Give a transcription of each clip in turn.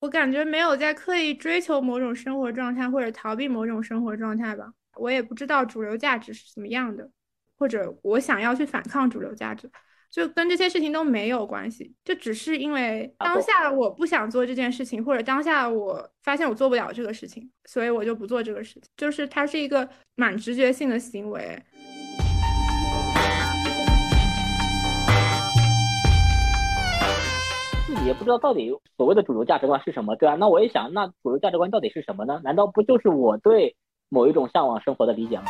我感觉没有在刻意追求某种生活状态或者逃避某种生活状态吧。我也不知道主流价值是怎么样的，或者我想要去反抗主流价值，就跟这些事情都没有关系。就只是因为当下我不想做这件事情，或者当下我发现我做不了这个事情，所以我就不做这个事情。就是它是一个蛮直觉性的行为。也不知道到底所谓的主流价值观是什么，对啊，那我也想，那主流价值观到底是什么呢？难道不就是我对某一种向往生活的理解吗？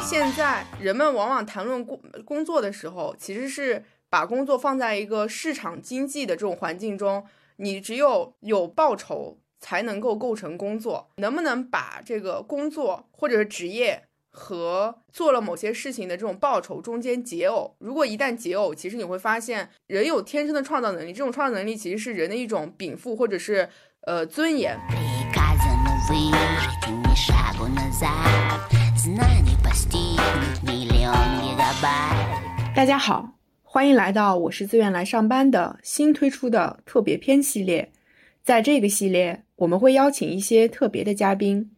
现在人们往往谈论工工作的时候，其实是把工作放在一个市场经济的这种环境中，你只有有报酬才能够构成工作，能不能把这个工作或者是职业？和做了某些事情的这种报酬中间解耦，如果一旦解耦，其实你会发现人有天生的创造能力，这种创造能力其实是人的一种禀赋或者是呃尊严。大家好，欢迎来到我是自愿来上班的新推出的特别篇系列，在这个系列我们会邀请一些特别的嘉宾。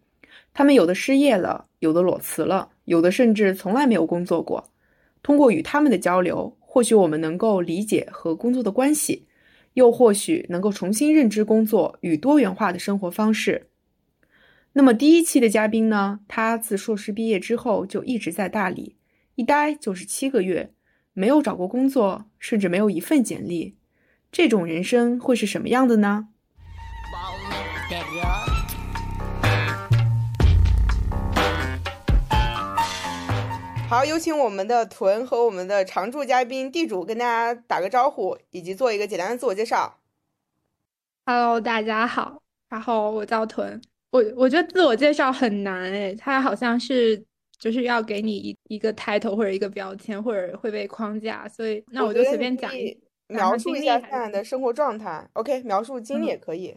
他们有的失业了，有的裸辞了，有的甚至从来没有工作过。通过与他们的交流，或许我们能够理解和工作的关系，又或许能够重新认知工作与多元化的生活方式。那么第一期的嘉宾呢？他自硕士毕业之后就一直在大理，一待就是七个月，没有找过工作，甚至没有一份简历。这种人生会是什么样的呢？好，有请我们的屯和我们的常驻嘉宾地主跟大家打个招呼，以及做一个简单的自我介绍。Hello，大家好，然后我叫屯。我我觉得自我介绍很难诶，它好像是就是要给你一一个 title 或者一个标签，或者会被框架，所以那我就随便讲，描述一下现在的生活状态。OK，描述经历也可以。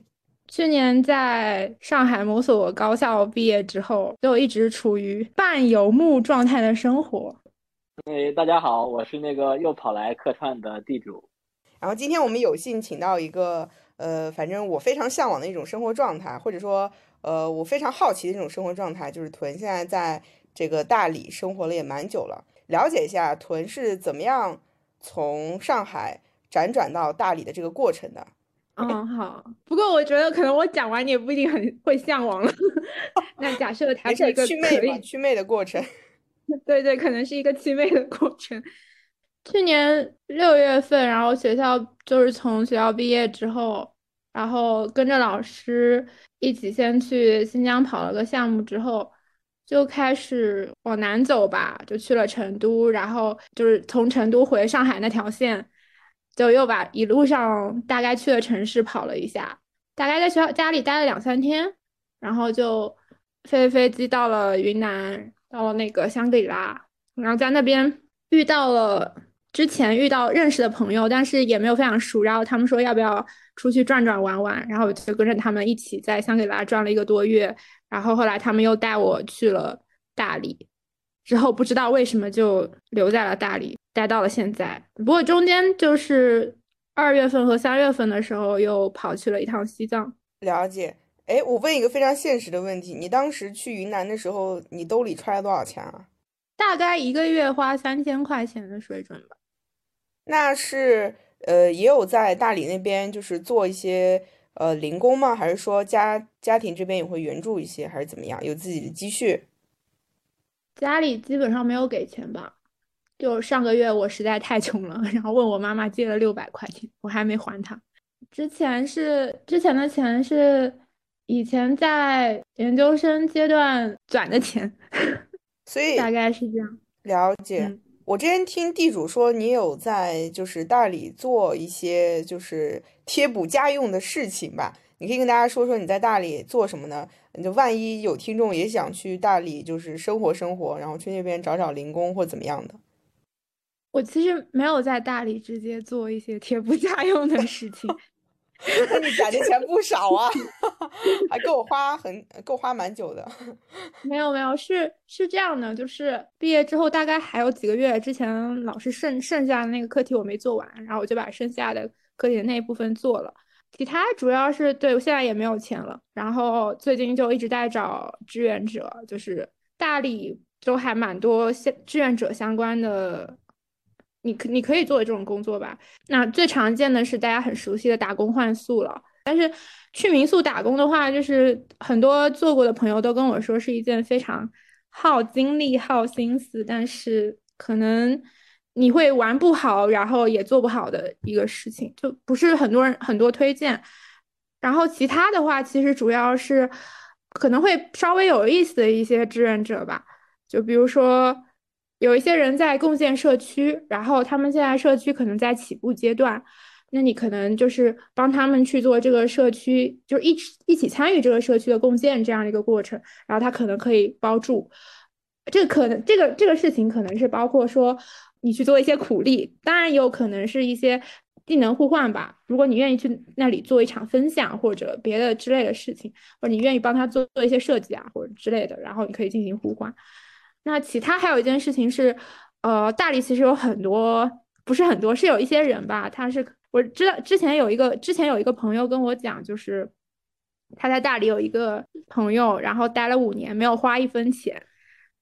去年在上海某所高校毕业之后，就一直处于半游牧状态的生活。哎，大家好，我是那个又跑来客串的地主。然后今天我们有幸请到一个，呃，反正我非常向往的一种生活状态，或者说，呃，我非常好奇的一种生活状态，就是屯现在在这个大理生活了也蛮久了，了解一下屯是怎么样从上海辗转到大理的这个过程的。嗯，好。不过我觉得可能我讲完你也不一定很会向往了。那假设它是一个祛魅祛魅的过程。对对，可能是一个祛魅的过程。去年六月份，然后学校就是从学校毕业之后，然后跟着老师一起先去新疆跑了个项目，之后就开始往南走吧，就去了成都，然后就是从成都回上海那条线。就又把一路上大概去的城市跑了一下，大概在学校家里待了两三天，然后就飞飞机到了云南，到了那个香格里拉，然后在那边遇到了之前遇到认识的朋友，但是也没有非常熟，然后他们说要不要出去转转玩玩，然后我就跟着他们一起在香格里拉转了一个多月，然后后来他们又带我去了大理，之后不知道为什么就留在了大理。待到了现在，不过中间就是二月份和三月份的时候，又跑去了一趟西藏。了解，哎，我问一个非常现实的问题：你当时去云南的时候，你兜里揣了多少钱啊？大概一个月花三千块钱的水准吧。那是呃，也有在大理那边就是做一些呃零工吗？还是说家家庭这边也会援助一些，还是怎么样？有自己的积蓄？家里基本上没有给钱吧。就上个月我实在太穷了，然后问我妈妈借了六百块钱，我还没还她。之前是之前的钱是以前在研究生阶段攒的钱，所以 大概是这样。了解。我之前听地主说你有在就是大理做一些就是贴补家用的事情吧？你可以跟大家说说你在大理做什么呢？就万一有听众也想去大理就是生活生活，然后去那边找找零工或怎么样的。我其实没有在大理直接做一些贴补家用的事情，那你攒的钱不少啊，还够我花很够花蛮久的。没有没有，是是这样的，就是毕业之后大概还有几个月，之前老师剩剩下的那个课题我没做完，然后我就把剩下的课题的那一部分做了。其他主要是对我现在也没有钱了，然后最近就一直在找志愿者，就是大理都还蛮多相志愿者相关的。你可你可以做这种工作吧。那最常见的是大家很熟悉的打工换宿了。但是去民宿打工的话，就是很多做过的朋友都跟我说是一件非常耗精力、耗心思，但是可能你会玩不好，然后也做不好的一个事情，就不是很多人很多推荐。然后其他的话，其实主要是可能会稍微有意思的一些志愿者吧，就比如说。有一些人在贡献社区，然后他们现在社区可能在起步阶段，那你可能就是帮他们去做这个社区，就一起一起参与这个社区的共建这样的一个过程，然后他可能可以包住，这可能这个这个事情可能是包括说你去做一些苦力，当然也有可能是一些技能互换吧。如果你愿意去那里做一场分享或者别的之类的事情，或者你愿意帮他做做一些设计啊或者之类的，然后你可以进行互换。那其他还有一件事情是，呃，大理其实有很多，不是很多，是有一些人吧。他是我知道之前有一个，之前有一个朋友跟我讲，就是他在大理有一个朋友，然后待了五年，没有花一分钱。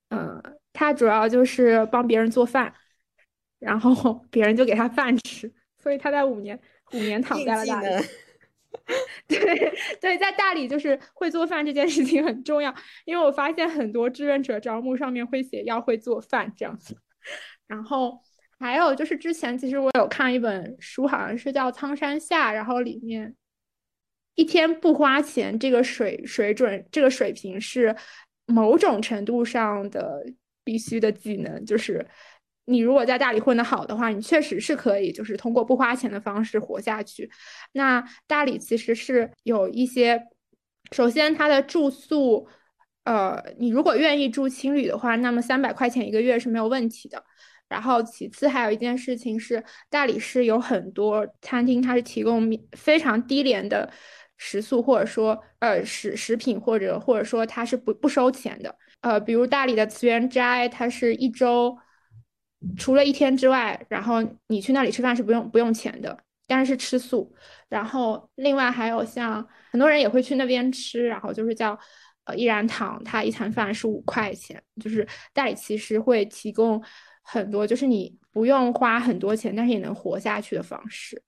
嗯，他主要就是帮别人做饭，然后 别人就给他饭吃，所以他在五年五年躺在了大理。对对，在大理就是会做饭这件事情很重要，因为我发现很多志愿者招募上面会写要会做饭这样子。然后还有就是之前其实我有看一本书，好像是叫《苍山下》，然后里面一天不花钱，这个水水准这个水平是某种程度上的必须的技能，就是。你如果在大理混得好的话，你确实是可以，就是通过不花钱的方式活下去。那大理其实是有一些，首先它的住宿，呃，你如果愿意住青旅的话，那么三百块钱一个月是没有问题的。然后其次还有一件事情是，大理是有很多餐厅，它是提供非常低廉的食宿，或者说呃食食品，或者或者说它是不不收钱的。呃，比如大理的慈元斋，它是一周。除了一天之外，然后你去那里吃饭是不用不用钱的，但是吃素。然后另外还有像很多人也会去那边吃，然后就是叫呃依然堂，它一餐饭是五块钱。就是代理其实会提供很多，就是你不用花很多钱，但是也能活下去的方式。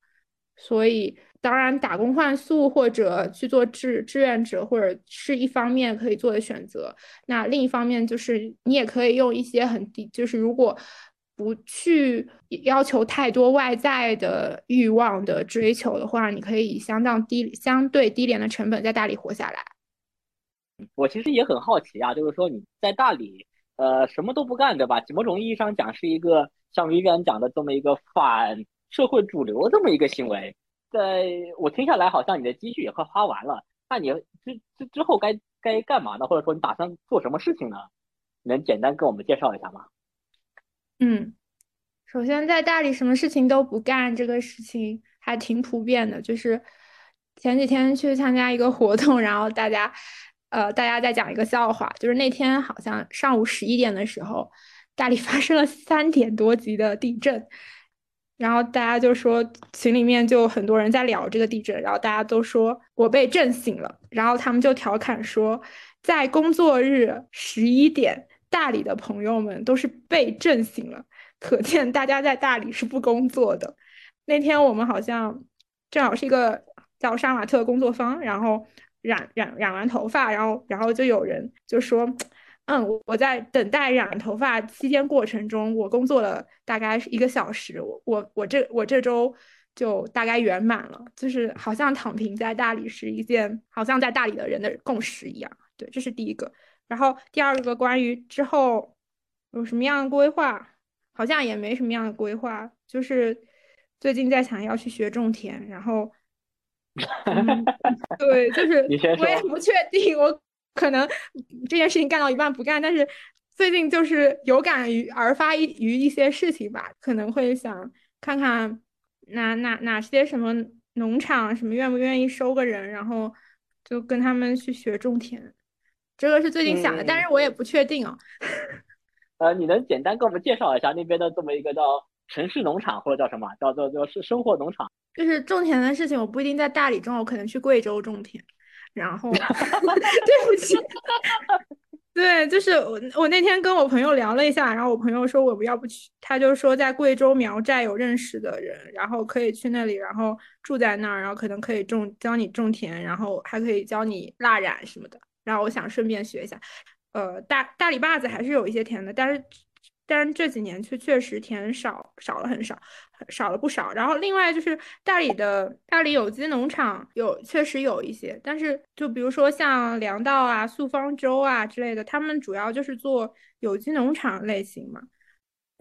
所以当然打工换宿或者去做志志愿者，或者是一方面可以做的选择。那另一方面就是你也可以用一些很低，就是如果。不去要求太多外在的欲望的追求的话，你可以以相当低、相对低廉的成本在大理活下来。我其实也很好奇啊，就是说你在大理，呃，什么都不干，对吧？某种意义上讲，是一个像 Vivian 讲的这么一个反社会主流这么一个行为。在我听下来，好像你的积蓄也快花完了。那你之之之后该该干嘛呢？或者说你打算做什么事情呢？能简单跟我们介绍一下吗？嗯，首先在大理什么事情都不干，这个事情还挺普遍的。就是前几天去参加一个活动，然后大家，呃，大家在讲一个笑话，就是那天好像上午十一点的时候，大理 发生了三点多级的地震，然后大家就说群里面就很多人在聊这个地震，然后大家都说我被震醒了，然后他们就调侃说，在工作日十一点。大理的朋友们都是被震醒了，可见大家在大理是不工作的。那天我们好像正好是一个叫杀马特工作坊，然后染染染完头发，然后然后就有人就说：“嗯，我在等待染头发期间过程中，我工作了大概一个小时，我我我这我这周就大概圆满了，就是好像躺平在大理是一件好像在大理的人的共识一样。”对，这是第一个。然后第二个关于之后有什么样的规划，好像也没什么样的规划，就是最近在想要去学种田，然后，对，就是我也不确定，我可能这件事情干到一半不干，但是最近就是有感于而发于一些事情吧，可能会想看看哪哪哪些什么农场什么愿不愿意收个人，然后就跟他们去学种田。这个是最近想的，但是我也不确定哦。呃，你能简单给我们介绍一下那边的这么一个叫城市农场或者叫什么，叫做叫是生活农场？就是种田的事情，我不一定在大理种，我可能去贵州种田。然后 对不起，对，就是我我那天跟我朋友聊了一下，然后我朋友说我不要不去，他就说在贵州苗寨有认识的人，然后可以去那里，然后住在那儿，然后可能可以种教你种田，然后还可以教你蜡染什么的。然后我想顺便学一下，呃，大大理坝子还是有一些甜的，但是但是这几年却确实甜少少了很少，少了不少。然后另外就是大理的大理有机农场有确实有一些，但是就比如说像粮道啊、素方舟啊之类的，他们主要就是做有机农场类型嘛。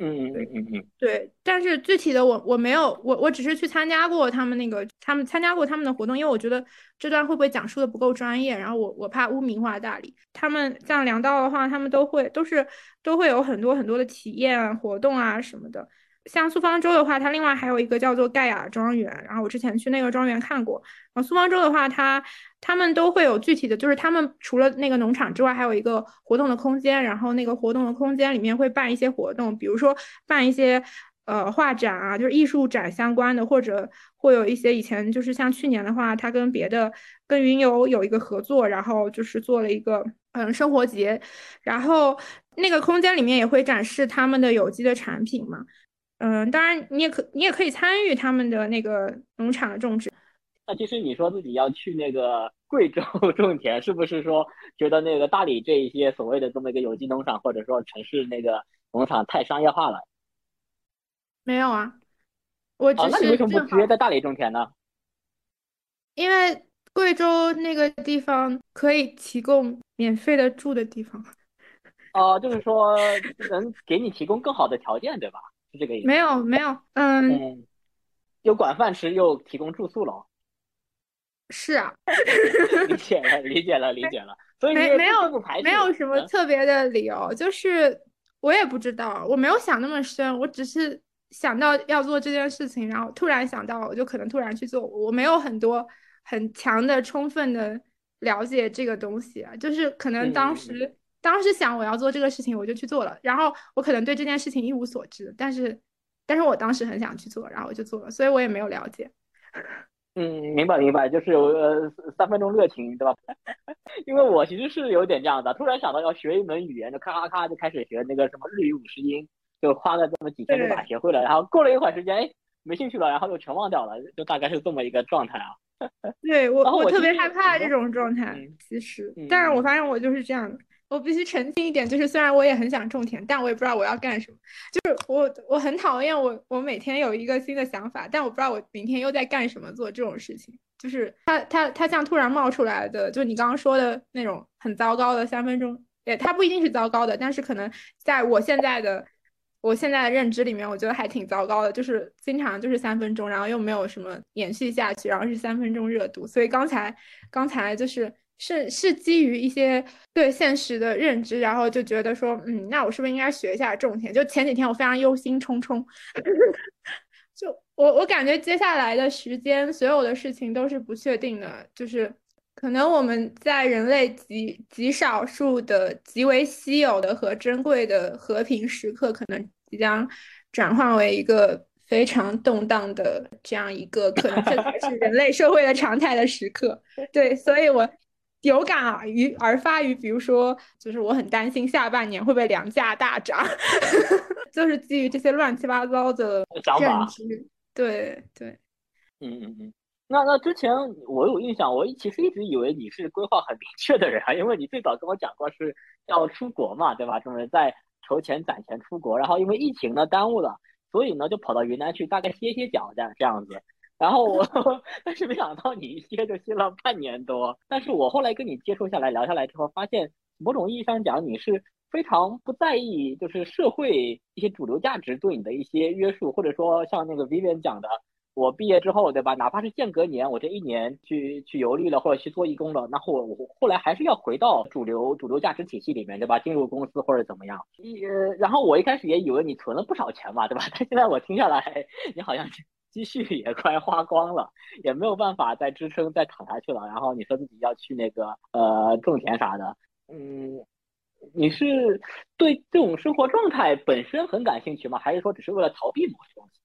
嗯嗯嗯嗯，对，但是具体的我我没有，我我只是去参加过他们那个，他们参加过他们的活动，因为我觉得这段会不会讲述的不够专业，然后我我怕污名化大理。他们像梁道的话，他们都会都是都会有很多很多的体验活动啊什么的。像苏方舟的话，它另外还有一个叫做盖亚庄园，然后我之前去那个庄园看过。然后苏方舟的话，它他们都会有具体的，就是他们除了那个农场之外，还有一个活动的空间。然后那个活动的空间里面会办一些活动，比如说办一些呃画展啊，就是艺术展相关的，或者会有一些以前就是像去年的话，他跟别的跟云游有一个合作，然后就是做了一个嗯生活节，然后那个空间里面也会展示他们的有机的产品嘛。嗯，当然你也可你也可以参与他们的那个农场的种植。那其实你说自己要去那个 贵州 种田，是不是说觉得那个大理这一些所谓的这么一个有机农场，或者说城市那个农场太商业化了？没有啊，我只是那你为什么不直接在大理种田呢？因为贵州那个地方可以提供免费的住的地方。哦，就是说能给你提供更好的条件，对吧？是这个意思？没有没有，嗯，又管饭吃又提供住宿了。是啊，理解了理解了理解了。所以没没有没有什么特别的理由，就是我也不知道，我没有想那么深，我只是想到要做这件事情，然后突然想到，我就可能突然去做。我没有很多很强的、充分的了解这个东西啊，就是可能当时。当时想我要做这个事情，我就去做了。然后我可能对这件事情一无所知，但是，但是我当时很想去做，然后我就做了。所以我也没有了解。嗯，明白明白，就是有呃三分钟热情，对吧？因为我其实是有点这样的，突然想到要学一门语言，就咔咔咔就开始学那个什么日语五十音，就花了这么几天就把学会了。然后过了一会儿时间，哎，没兴趣了，然后又全忘掉了，就大概是这么一个状态啊。对我，我 特别害怕这种状态，其实，但是我发现我就是这样的。我必须澄清一点，就是虽然我也很想种田，但我也不知道我要干什么。就是我我很讨厌我我每天有一个新的想法，但我不知道我明天又在干什么做这种事情。就是它它它像突然冒出来的，就你刚刚说的那种很糟糕的三分钟，也它不一定是糟糕的，但是可能在我现在的我现在的认知里面，我觉得还挺糟糕的。就是经常就是三分钟，然后又没有什么延续下去，然后是三分钟热度。所以刚才刚才就是。是是基于一些对现实的认知，然后就觉得说，嗯，那我是不是应该学一下种田？就前几天我非常忧心忡忡，就我我感觉接下来的时间，所有的事情都是不确定的，就是可能我们在人类极极少数的极为稀有的和珍贵的和平时刻，可能即将转换为一个非常动荡的这样一个，可能这才是人类社会的常态的时刻。对，所以我。有感而于而发于，比如说，就是我很担心下半年会不会粮价大涨，就是基于这些乱七八糟的认知。对对，嗯嗯嗯。那那之前我有印象，我其实一直以为你是规划很明确的人啊，因为你最早跟我讲过是要出国嘛，对吧？就是在筹钱攒钱出国，然后因为疫情呢耽误了，所以呢就跑到云南去大概歇歇脚这样这样子。然后我，但是没想到你一歇就歇了半年多。但是我后来跟你接触下来、聊下来之后，发现某种意义上讲，你是非常不在意，就是社会一些主流价值对你的一些约束，或者说像那个 Vivian 讲的，我毕业之后，对吧？哪怕是间隔年，我这一年去去游历了，或者去做义工了，那后我后来还是要回到主流主流价值体系里面，对吧？进入公司或者怎么样？一，然后我一开始也以为你存了不少钱嘛，对吧？但现在我听下来，你好像。积蓄也快花光了，也没有办法再支撑再躺下去了。然后你说自己要去那个呃种田啥的，嗯，你是对这种生活状态本身很感兴趣吗？还是说只是为了逃避某些东西？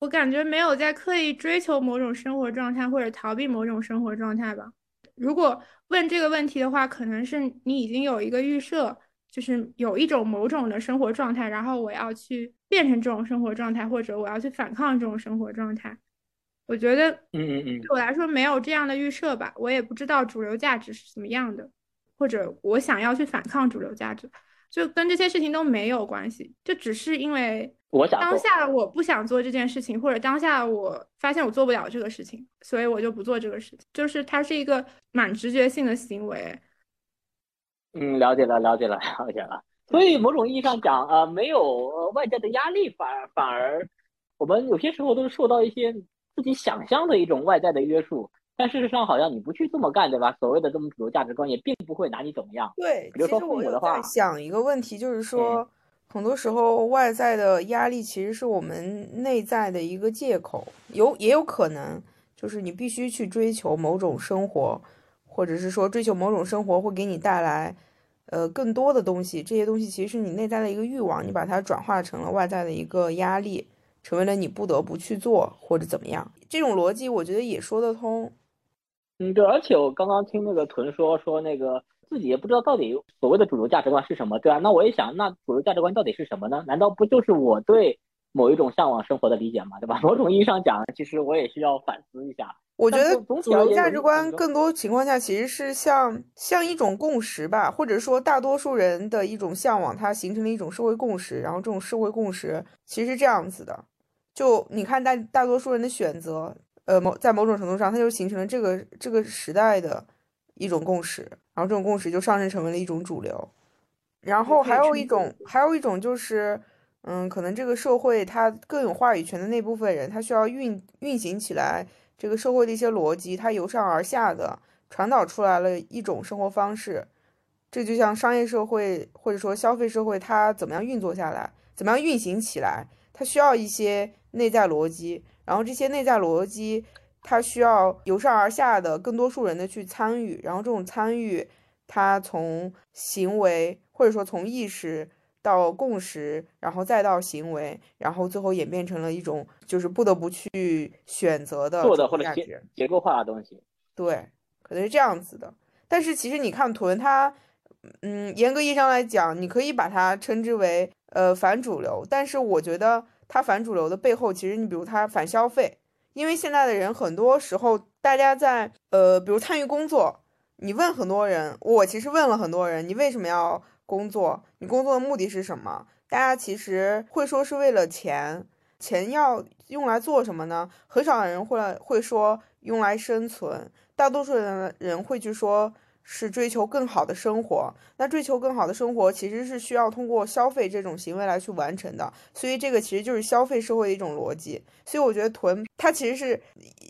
我感觉没有在刻意追求某种生活状态或者逃避某种生活状态吧。如果问这个问题的话，可能是你已经有一个预设，就是有一种某种的生活状态，然后我要去变成这种生活状态，或者我要去反抗这种生活状态。我觉得，嗯嗯嗯，对我来说没有这样的预设吧。我也不知道主流价值是怎么样的，或者我想要去反抗主流价值，就跟这些事情都没有关系，就只是因为。我想当下我不想做这件事情，或者当下我发现我做不了这个事情，所以我就不做这个事情。就是它是一个蛮直觉性的行为。嗯，了解了，了解了，了解了。所以某种意义上讲，呃，没有外界的压力，反而反而我们有些时候都是受到一些自己想象的一种外在的约束。但事实上，好像你不去这么干，对吧？所谓的这么主流价值观也并不会拿你怎么样。对，比如说父母的话，想一个问题就是说。很多时候，外在的压力其实是我们内在的一个借口，有也有可能就是你必须去追求某种生活，或者是说追求某种生活会给你带来，呃，更多的东西。这些东西其实是你内在的一个欲望，你把它转化成了外在的一个压力，成为了你不得不去做或者怎么样。这种逻辑我觉得也说得通。嗯，对，而且我刚刚听那个屯说说那个。自己也不知道到底所谓的主流价值观是什么，对啊，那我也想，那主流价值观到底是什么呢？难道不就是我对某一种向往生活的理解吗？对吧？某种意义上讲，其实我也需要反思一下。我觉得主流价值观更多情况下其实是像像一种共识吧，或者说大多数人的一种向往，它形成了一种社会共识。然后这种社会共识其实是这样子的，就你看大大多数人的选择，呃，某在某种程度上，它就形成了这个这个时代的。一种共识，然后这种共识就上升成为了一种主流，然后还有一种，还有一种就是，嗯，可能这个社会它更有话语权的那部分人，他需要运运行起来这个社会的一些逻辑，它由上而下的传导出来了一种生活方式，这就像商业社会或者说消费社会，它怎么样运作下来，怎么样运行起来，它需要一些内在逻辑，然后这些内在逻辑。它需要由上而下的更多数人的去参与，然后这种参与，它从行为或者说从意识到共识，然后再到行为，然后最后演变成了一种就是不得不去选择的做的或者结结构化的东西。对，可能是这样子的。但是其实你看屯它，嗯，严格意义上来讲，你可以把它称之为呃反主流，但是我觉得它反主流的背后，其实你比如它反消费。因为现在的人很多时候，大家在呃，比如参与工作，你问很多人，我其实问了很多人，你为什么要工作？你工作的目的是什么？大家其实会说是为了钱，钱要用来做什么呢？很少的人会会说用来生存，大多数人人会去说。是追求更好的生活，那追求更好的生活其实是需要通过消费这种行为来去完成的，所以这个其实就是消费社会的一种逻辑。所以我觉得囤它其实是，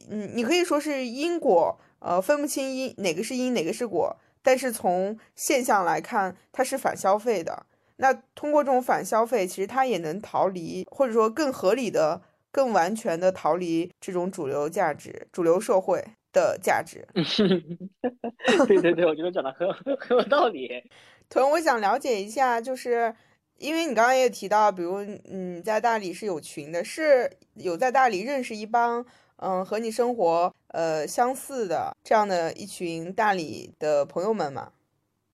嗯，你可以说是因果，呃，分不清因哪个是因哪个是果，但是从现象来看，它是反消费的。那通过这种反消费，其实它也能逃离，或者说更合理的、更完全的逃离这种主流价值、主流社会。的价值，对对对，我觉得讲的很很有道理。屯，我想了解一下，就是因为你刚刚也提到，比如你在大理是有群的，是有在大理认识一帮嗯和你生活呃相似的这样的一群大理的朋友们吗？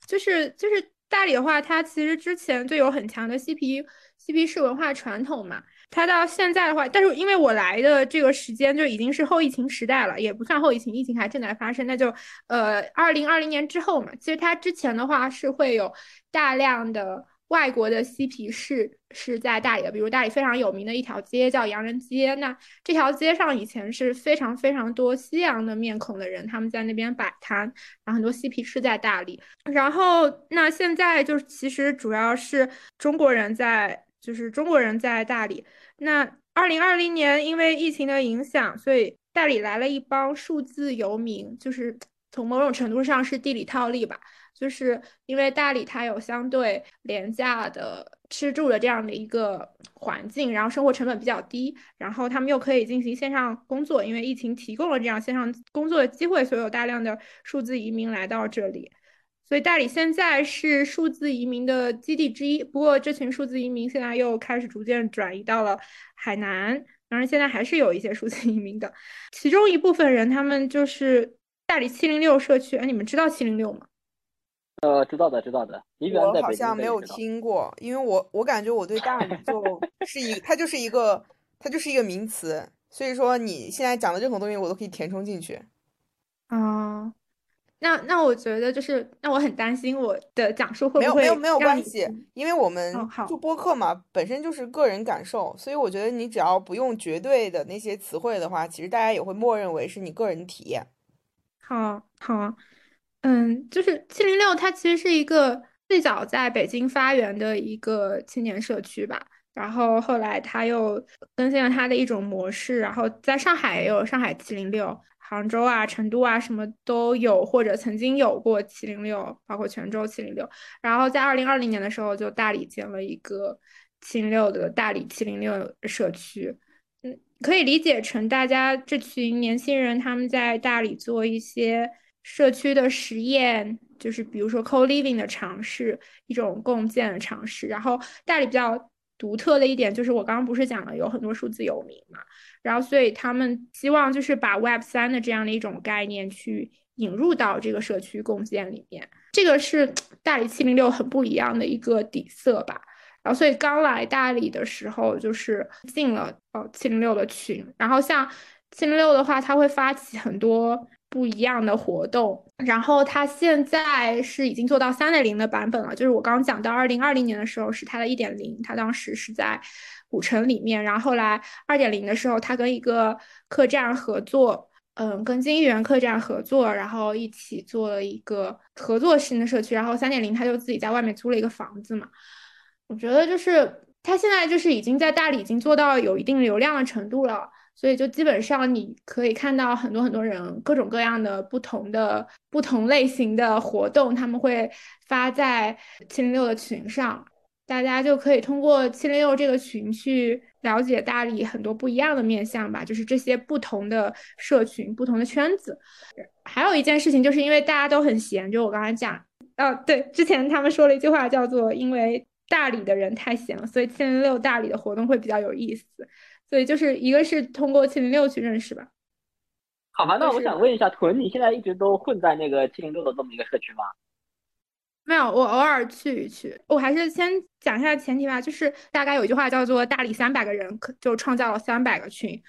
就是就是大理的话，它其实之前就有很强的嬉皮嬉皮士文化传统嘛。它到现在的话，但是因为我来的这个时间就已经是后疫情时代了，也不算后疫情，疫情还正在发生，那就呃二零二零年之后嘛。其实它之前的话是会有大量的外国的嬉皮士是在大理的，比如大理非常有名的一条街叫洋人街，那这条街上以前是非常非常多西洋的面孔的人，他们在那边摆摊，然后很多嬉皮士在大理，然后那现在就是其实主要是中国人在。就是中国人在大理。那二零二零年因为疫情的影响，所以大理来了一帮数字游民，就是从某种程度上是地理套利吧，就是因为大理它有相对廉价的吃住的这样的一个环境，然后生活成本比较低，然后他们又可以进行线上工作，因为疫情提供了这样线上工作的机会，所以有大量的数字移民来到这里，所以大理现在是数字移民的基地之一。不过这群数字移民现在又开始逐渐转移到了海南，当然现在还是有一些数字移民的，其中一部分人他们就是。大理七零六社区，哎，你们知道七零六吗？呃，知道的，知道的。我好像没有听过，因为我我感觉我对大理就 是一，它就是一个，它就是一个名词，所以说你现在讲的任何东西我都可以填充进去。啊，那那我觉得就是，那我很担心我的讲述会不会没有没有关系，因为我们做播客嘛，本身就是个人感受，所以我觉得你只要不用绝对的那些词汇的话，其实大家也会默认为是你个人体验。好好，嗯，就是七零六，它其实是一个最早在北京发源的一个青年社区吧。然后后来它又更新了它的一种模式，然后在上海也有上海七零六，杭州啊、成都啊什么都有，或者曾经有过七零六，包括泉州七零六。然后在二零二零年的时候，就大理建了一个七零六的大理七零六社区。嗯可以理解成大家这群年轻人他们在大理做一些社区的实验，就是比如说 co living 的尝试，一种共建的尝试。然后大理比较独特的一点就是我刚刚不是讲了有很多数字游民嘛，然后所以他们希望就是把 Web 三的这样的一种概念去引入到这个社区共建里面，这个是 大理七零六很不一样的一个底色吧。然后，所以刚来大理的时候，就是进了呃七零六的群。然后像七零六的话，它会发起很多不一样的活动。然后它现在是已经做到三点零的版本了，就是我刚刚讲到二零二零年的时候是它的一点零，它当时是在古城里面。然后后来二点零的时候，它跟一个客栈合作，嗯，跟金源客栈合作，然后一起做了一个合作型的社区。然后三点零，他就自己在外面租了一个房子嘛。我觉得就是他现在就是已经在大理已经做到有一定流量的程度了，所以就基本上你可以看到很多很多人各种各样的不同的不同类型的活动，他们会发在七零六的群上，大家就可以通过七零六这个群去了解大理很多不一样的面相吧，就是这些不同的社群、不同的圈子。还有一件事情，就是因为大家都很闲，就我刚才讲，哦，对，之前他们说了一句话，叫做因为。大理的人太闲了，所以七零六大理的活动会比较有意思。所以就是一个是通过七零六去认识吧。好吧，那我想问一下，屯，你现在一直都混在那个七零六的这么一个社区吗？没有，我偶尔去一去。我还是先讲一下前提吧，就是大概有一句话叫做“大理三百个人，可就创造了三百个群”。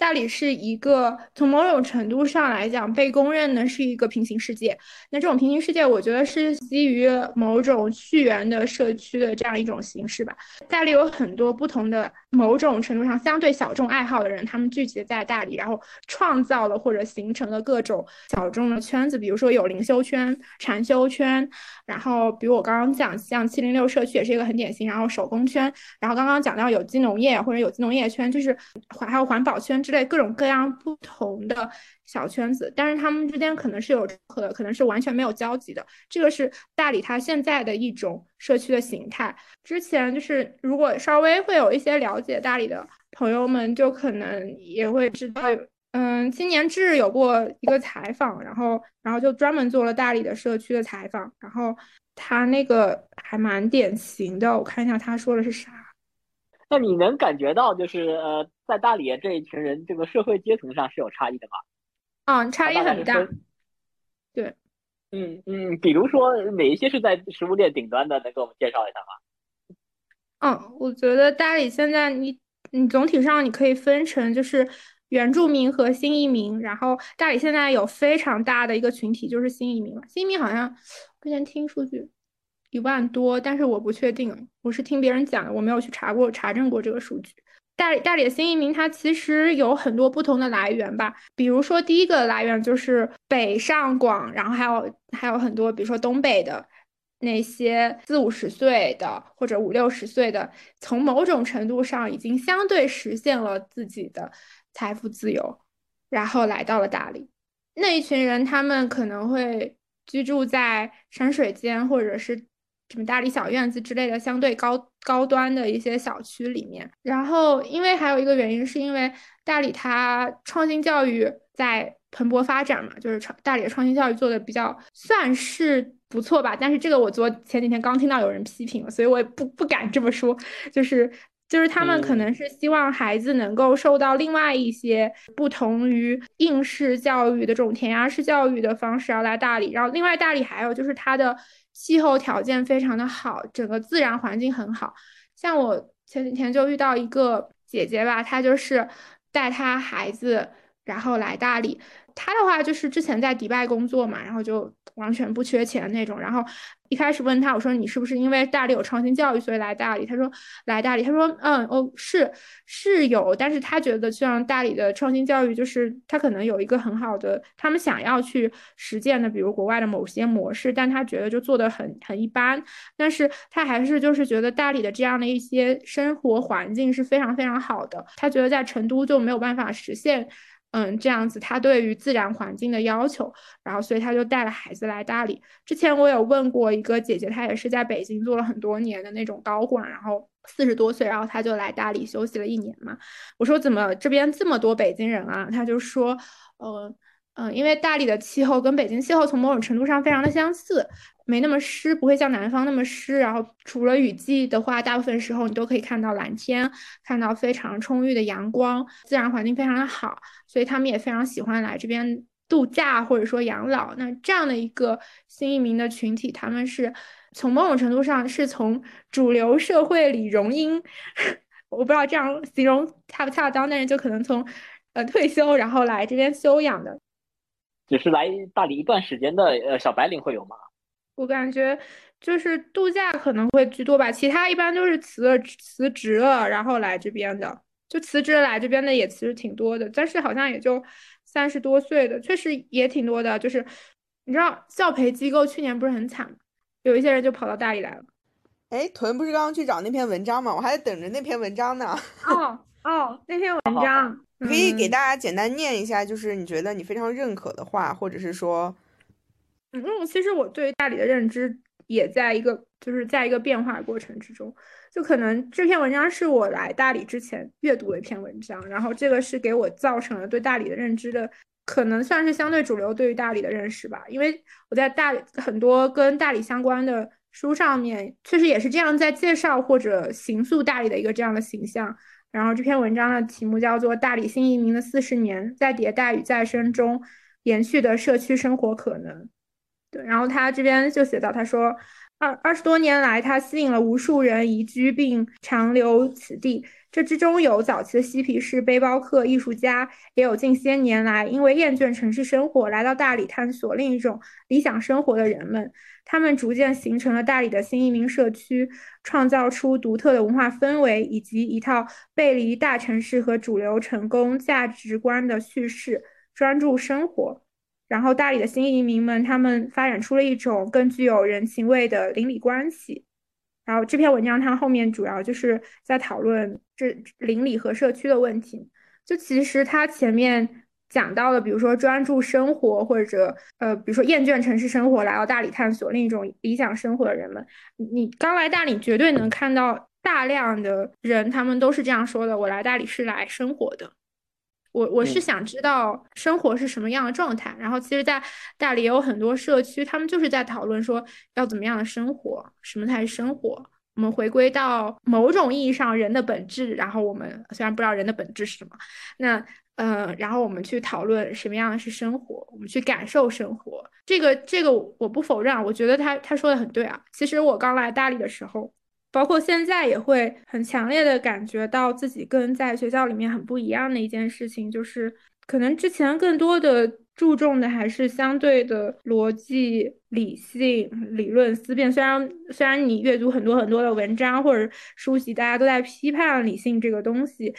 大理是一个从某种程度上来讲被公认的是一个平行世界。那这种平行世界，我觉得是基于某种续缘的社区的这样一种形式吧。大理有很多不同的某种程度上相对小众爱好的人，他们聚集在大理，然后创造了或者形成了各种小众的圈子。比如说有灵修圈、禅修圈，然后比如我刚刚讲像七零六社区也是一个很典型，然后手工圈，然后刚刚讲到有机农业或者有机农业圈，就是环还有环保圈。之类各种各样不同的小圈子，但是他们之间可能是有和可能是完全没有交集的。这个是大理它现在的一种社区的形态。之前就是如果稍微会有一些了解大理的朋友们，就可能也会知道，嗯，青年志有过一个采访，然后然后就专门做了大理的社区的采访，然后他那个还蛮典型的，我看一下他说的是啥。那你能感觉到，就是呃，在大理这一群人，这个社会阶层上是有差异的吗？嗯，差异很大。对，嗯嗯，比如说哪一些是在食物链顶端的，能给我们介绍一下吗？嗯，我觉得大理现在你你总体上你可以分成就是原住民和新移民，然后大理现在有非常大的一个群体就是新移民嘛。新移民好像之前听数据。一万多，但是我不确定，我是听别人讲的，我没有去查过查证过这个数据。大理大理的新移民，它其实有很多不同的来源吧，比如说第一个来源就是北上广，然后还有还有很多，比如说东北的那些四五十岁的或者五六十岁的，从某种程度上已经相对实现了自己的财富自由，然后来到了大理。那一群人，他们可能会居住在山水间，或者是什么大理小院子之类的相对高高端的一些小区里面。然后，因为还有一个原因，是因为大理它创新教育在蓬勃发展嘛，就是创大理的创新教育做的比较算是不错吧。但是这个我昨前几天刚听到有人批评了，所以我也不不敢这么说，就是。就是他们可能是希望孩子能够受到另外一些不同于应试教育的这种填鸭式教育的方式，要来大理。然后另外大理还有就是它的气候条件非常的好，整个自然环境很好。像我前几天就遇到一个姐姐吧，她就是带她孩子然后来大理。他的话就是之前在迪拜工作嘛，然后就完全不缺钱那种，然后。一开始问他，我说你是不是因为大理有创新教育，所以来大理？他说来大理，他说嗯哦是是有，但是他觉得像大理的创新教育，就是他可能有一个很好的，他们想要去实践的，比如国外的某些模式，但他觉得就做的很很一般。但是他还是就是觉得大理的这样的一些生活环境是非常非常好的，他觉得在成都就没有办法实现。嗯，这样子，他对于自然环境的要求，然后所以他就带了孩子来大理。之前我有问过一个姐姐，她也是在北京做了很多年的那种高管，然后四十多岁，然后她就来大理休息了一年嘛。我说怎么这边这么多北京人啊？她就说，呃。嗯，因为大理的气候跟北京气候从某种程度上非常的相似，没那么湿，不会像南方那么湿。然后除了雨季的话，大部分时候你都可以看到蓝天，看到非常充裕的阳光，自然环境非常的好，所以他们也非常喜欢来这边度假或者说养老。那这样的一个新移民的群体，他们是从某种程度上是从主流社会里荣膺，我不知道这样形容恰不恰当，但是就可能从呃退休然后来这边休养的。只是来大理一段时间的呃小白领会有吗？我感觉就是度假可能会居多吧，其他一般都是辞了辞职了然后来这边的，就辞职来这边的也其实挺多的，但是好像也就三十多岁的，确实也挺多的。就是你知道教培机构去年不是很惨吗？有一些人就跑到大理来了。哎，屯不是刚刚去找那篇文章吗？我还在等着那篇文章呢。哦哦，那篇 文章。可以给大家简单念一下，就是你觉得你非常认可的话，或者是说，嗯，其实我对大理的认知也在一个，就是在一个变化过程之中。就可能这篇文章是我来大理之前阅读的一篇文章，然后这个是给我造成了对大理的认知的，可能算是相对主流对于大理的认识吧。因为我在大理很多跟大理相关的书上面，确实也是这样在介绍或者形塑大理的一个这样的形象。然后这篇文章的题目叫做《大理新移民的四十年，在迭代与再生中延续的社区生活可能》。对，然后他这边就写到，他说二二十多年来，他吸引了无数人移居并长留此地。这之中有早期的嬉皮士、背包客、艺术家，也有近些年来因为厌倦城市生活来到大理探索另一种理想生活的人们。他们逐渐形成了大理的新移民社区，创造出独特的文化氛围以及一套背离大城市和主流成功价值观的叙事，专注生活。然后，大理的新移民们，他们发展出了一种更具有人情味的邻里关系。然后，这篇文章它后面主要就是在讨论这邻里和社区的问题。就其实它前面。讲到了，比如说专注生活，或者呃，比如说厌倦城市生活，来到大理探索另一种理想生活的人们，你刚来大理，绝对能看到大量的人，他们都是这样说的：我来大理是来生活的，我我是想知道生活是什么样的状态。然后，其实，在大理也有很多社区，他们就是在讨论说要怎么样的生活，什么才是生活。我们回归到某种意义上人的本质，然后我们虽然不知道人的本质是什么，那。嗯，然后我们去讨论什么样的是生活，我们去感受生活。这个这个我不否认，我觉得他他说的很对啊。其实我刚来大理的时候，包括现在也会很强烈的感觉到自己跟在学校里面很不一样的一件事情，就是可能之前更多的注重的还是相对的逻辑、理性、理论思辨。虽然虽然你阅读很多很多的文章或者书籍，大家都在批判理性这个东西。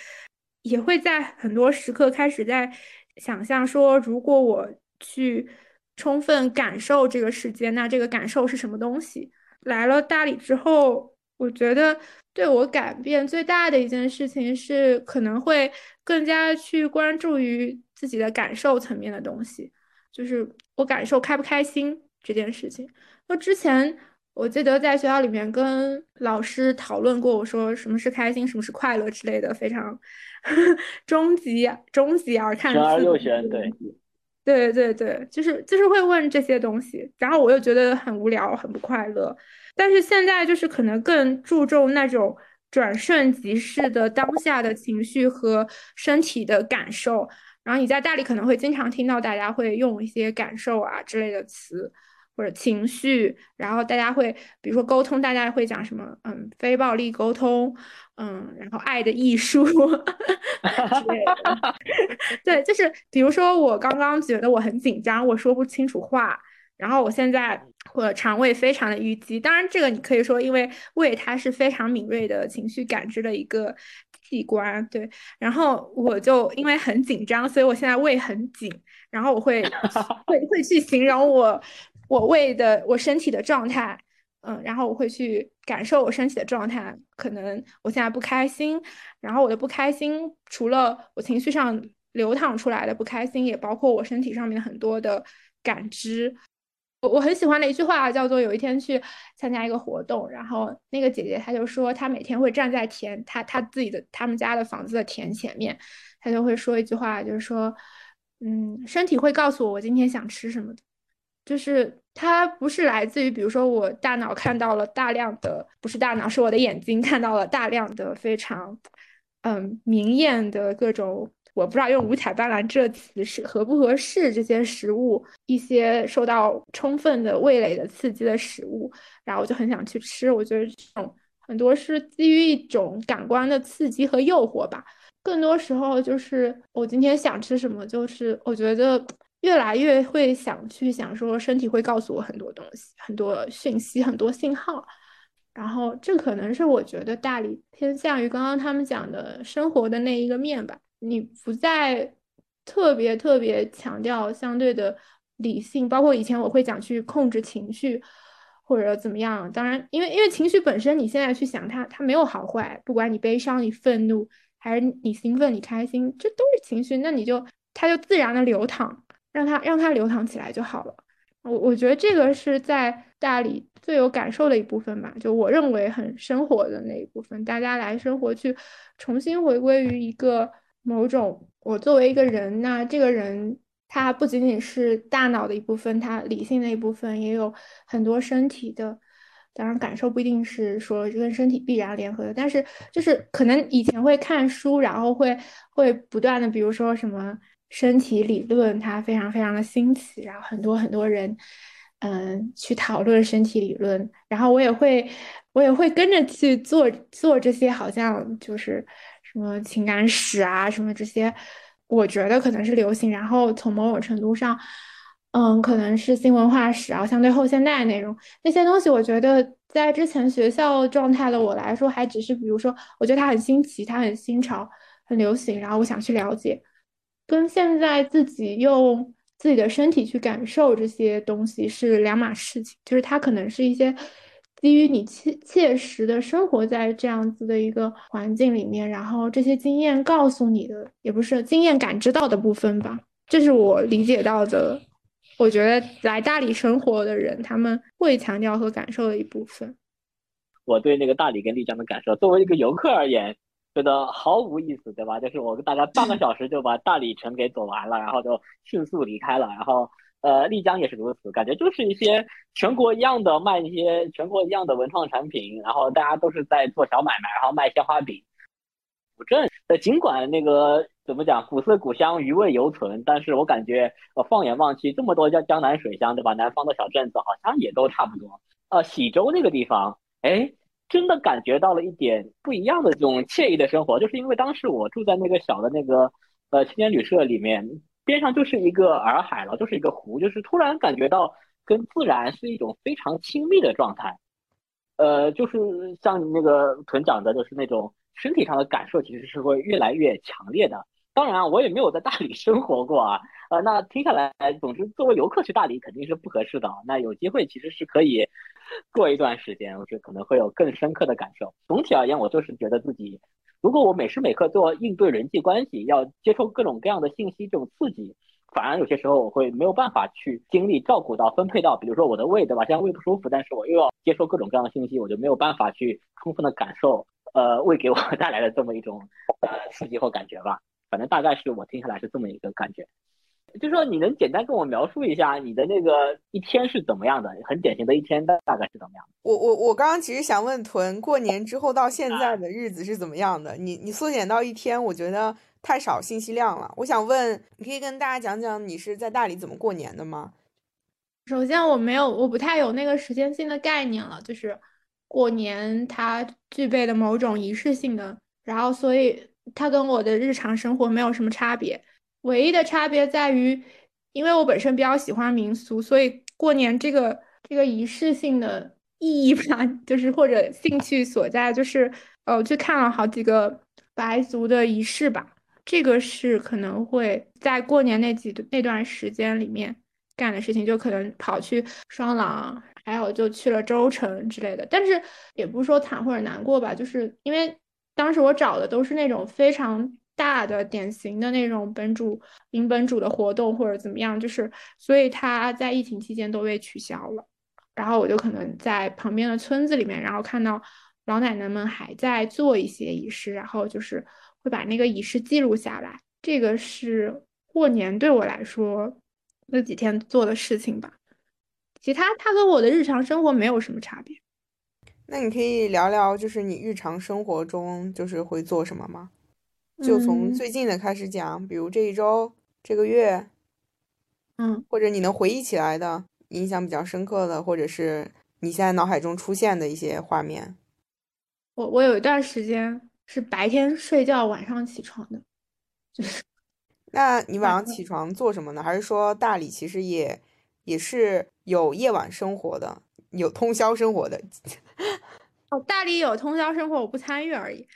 也会在很多时刻开始在想象说，如果我去充分感受这个世界，那这个感受是什么东西？来了大理之后，我觉得对我改变最大的一件事情是，可能会更加去关注于自己的感受层面的东西。就是我感受开不开心这件事情。那之前我记得在学校里面跟老师讨论过，我说什么是开心，什么是快乐之类的，非常 终极终极而看玄而又玄，对。对对对，就是就是会问这些东西，然后我又觉得很无聊，很不快乐。但是现在就是可能更注重那种转瞬即逝的当下的情绪和身体的感受。然后你在大理可能会经常听到大家会用一些感受啊之类的词。或者情绪，然后大家会，比如说沟通，大家会讲什么？嗯，非暴力沟通，嗯，然后爱的艺术 之类的。对，就是比如说我刚刚觉得我很紧张，我说不清楚话，然后我现在我肠胃非常的淤积。当然，这个你可以说，因为胃它是非常敏锐的情绪感知的一个器官。对，然后我就因为很紧张，所以我现在胃很紧，然后我会 会会去形容我。我胃的我身体的状态，嗯，然后我会去感受我身体的状态。可能我现在不开心，然后我的不开心除了我情绪上流淌出来的不开心，也包括我身体上面很多的感知。我我很喜欢的一句话叫做：有一天去参加一个活动，然后那个姐姐她就说，她每天会站在田，她她自己的他们家的房子的田前面，她就会说一句话，就是说，嗯，身体会告诉我我今天想吃什么的。就是它不是来自于，比如说我大脑看到了大量的，不是大脑，是我的眼睛看到了大量的非常，嗯，明艳的各种，我不知道用五彩斑斓这词是合不合适，这些食物，一些受到充分的味蕾的刺激的食物，然后我就很想去吃。我觉得这种很多是基于一种感官的刺激和诱惑吧，更多时候就是我今天想吃什么，就是我觉得。越来越会想去想说，身体会告诉我很多东西，很多讯息，很多信号。然后这可能是我觉得大理偏向于刚刚他们讲的生活的那一个面吧。你不再特别特别强调相对的理性，包括以前我会讲去控制情绪或者怎么样。当然，因为因为情绪本身，你现在去想它，它没有好坏。不管你悲伤、你愤怒，还是你兴奋、你开心，这都是情绪。那你就它就自然的流淌。让它让它流淌起来就好了。我我觉得这个是在大理最有感受的一部分吧，就我认为很生活的那一部分。大家来生活，去重新回归于一个某种我作为一个人，那这个人他不仅仅是大脑的一部分，他理性的一部分，也有很多身体的。当然，感受不一定是说跟身体必然联合的，但是就是可能以前会看书，然后会会不断的，比如说什么。身体理论它非常非常的新奇，然后很多很多人，嗯，去讨论身体理论，然后我也会我也会跟着去做做这些，好像就是什么情感史啊，什么这些，我觉得可能是流行。然后从某种程度上，嗯，可能是新文化史啊，相对后现代那种那些东西，我觉得在之前学校状态的我来说，还只是比如说，我觉得它很新奇，它很新潮，很流行，然后我想去了解。跟现在自己用自己的身体去感受这些东西是两码事情，就是它可能是一些基于你切切实的生活在这样子的一个环境里面，然后这些经验告诉你的，也不是经验感知到的部分吧，这是我理解到的。我觉得来大理生活的人，他们会强调和感受的一部分。我对那个大理跟丽江的感受，作为一个游客而言。觉得毫无意思，对吧？就是我大概半个小时就把大理城给走完了，然后就迅速离开了。然后，呃，丽江也是如此，感觉就是一些全国一样的卖一些全国一样的文创产品，然后大家都是在做小买卖，然后卖鲜花饼。古镇，呃，尽管那个怎么讲，古色古香，余味犹存，但是我感觉，呃，放眼望去，这么多江江南水乡，对吧？南方的小镇子好像也都差不多。呃，喜洲那个地方，哎。真的感觉到了一点不一样的这种惬意的生活，就是因为当时我住在那个小的那个呃青年旅社里面，边上就是一个洱海了，就是一个湖，就是突然感觉到跟自然是一种非常亲密的状态，呃，就是像那个屯讲的，就是那种身体上的感受其实是会越来越强烈的。当然，我也没有在大理生活过啊，呃，那听下来，总之作为游客去大理肯定是不合适的。那有机会其实是可以。过一段时间，我觉得可能会有更深刻的感受。总体而言，我就是觉得自己，如果我每时每刻做应对人际关系，要接受各种各样的信息这种刺激，反而有些时候我会没有办法去精力照顾到分配到，比如说我的胃，对吧？现在胃不舒服，但是我又要接收各种各样的信息，我就没有办法去充分的感受，呃，胃给我 带来的这么一种呃刺激或感觉吧。反正大概是我听下来是这么一个感觉。就说你能简单跟我描述一下你的那个一天是怎么样的？很典型的一天大大概是怎么样的？我我我刚刚其实想问屯过年之后到现在的日子是怎么样的？你你缩减到一天，我觉得。太少信息量了，我想问，你可以跟大家讲讲你是在大理怎么过年的吗？首先，我没有，我不太有那个时间性的概念了，就是过年它具备的某种仪式性的，然后所以它跟我的日常生活没有什么差别，唯一的差别在于，因为我本身比较喜欢民俗，所以过年这个这个仪式性的意义吧，就是或者兴趣所在，就是呃，去看了好几个白族的仪式吧。这个是可能会在过年那几那段时间里面干的事情，就可能跑去双廊，还有就去了州城之类的。但是也不是说惨或者难过吧，就是因为当时我找的都是那种非常大的、典型的那种本主领本主的活动或者怎么样，就是所以他在疫情期间都被取消了。然后我就可能在旁边的村子里面，然后看到老奶奶们还在做一些仪式，然后就是。会把那个仪式记录下来，这个是过年对我来说那几天做的事情吧。其他它跟我的日常生活没有什么差别。那你可以聊聊，就是你日常生活中就是会做什么吗？就从最近的开始讲，比如这一周、这个月，嗯，或者你能回忆起来的、印象比较深刻的，或者是你现在脑海中出现的一些画面。我我有一段时间。是白天睡觉，晚上起床的，就是。那你晚上起床做什么呢？还是说大理其实也也是有夜晚生活的，有通宵生活的？哦，大理有通宵生活，我不参与而已。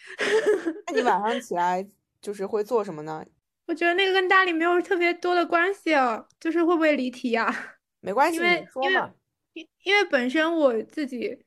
那你晚上起来就是会做什么呢？我觉得那个跟大理没有特别多的关系哦，就是会不会离题呀？没关系，因为因为因因为本身我自己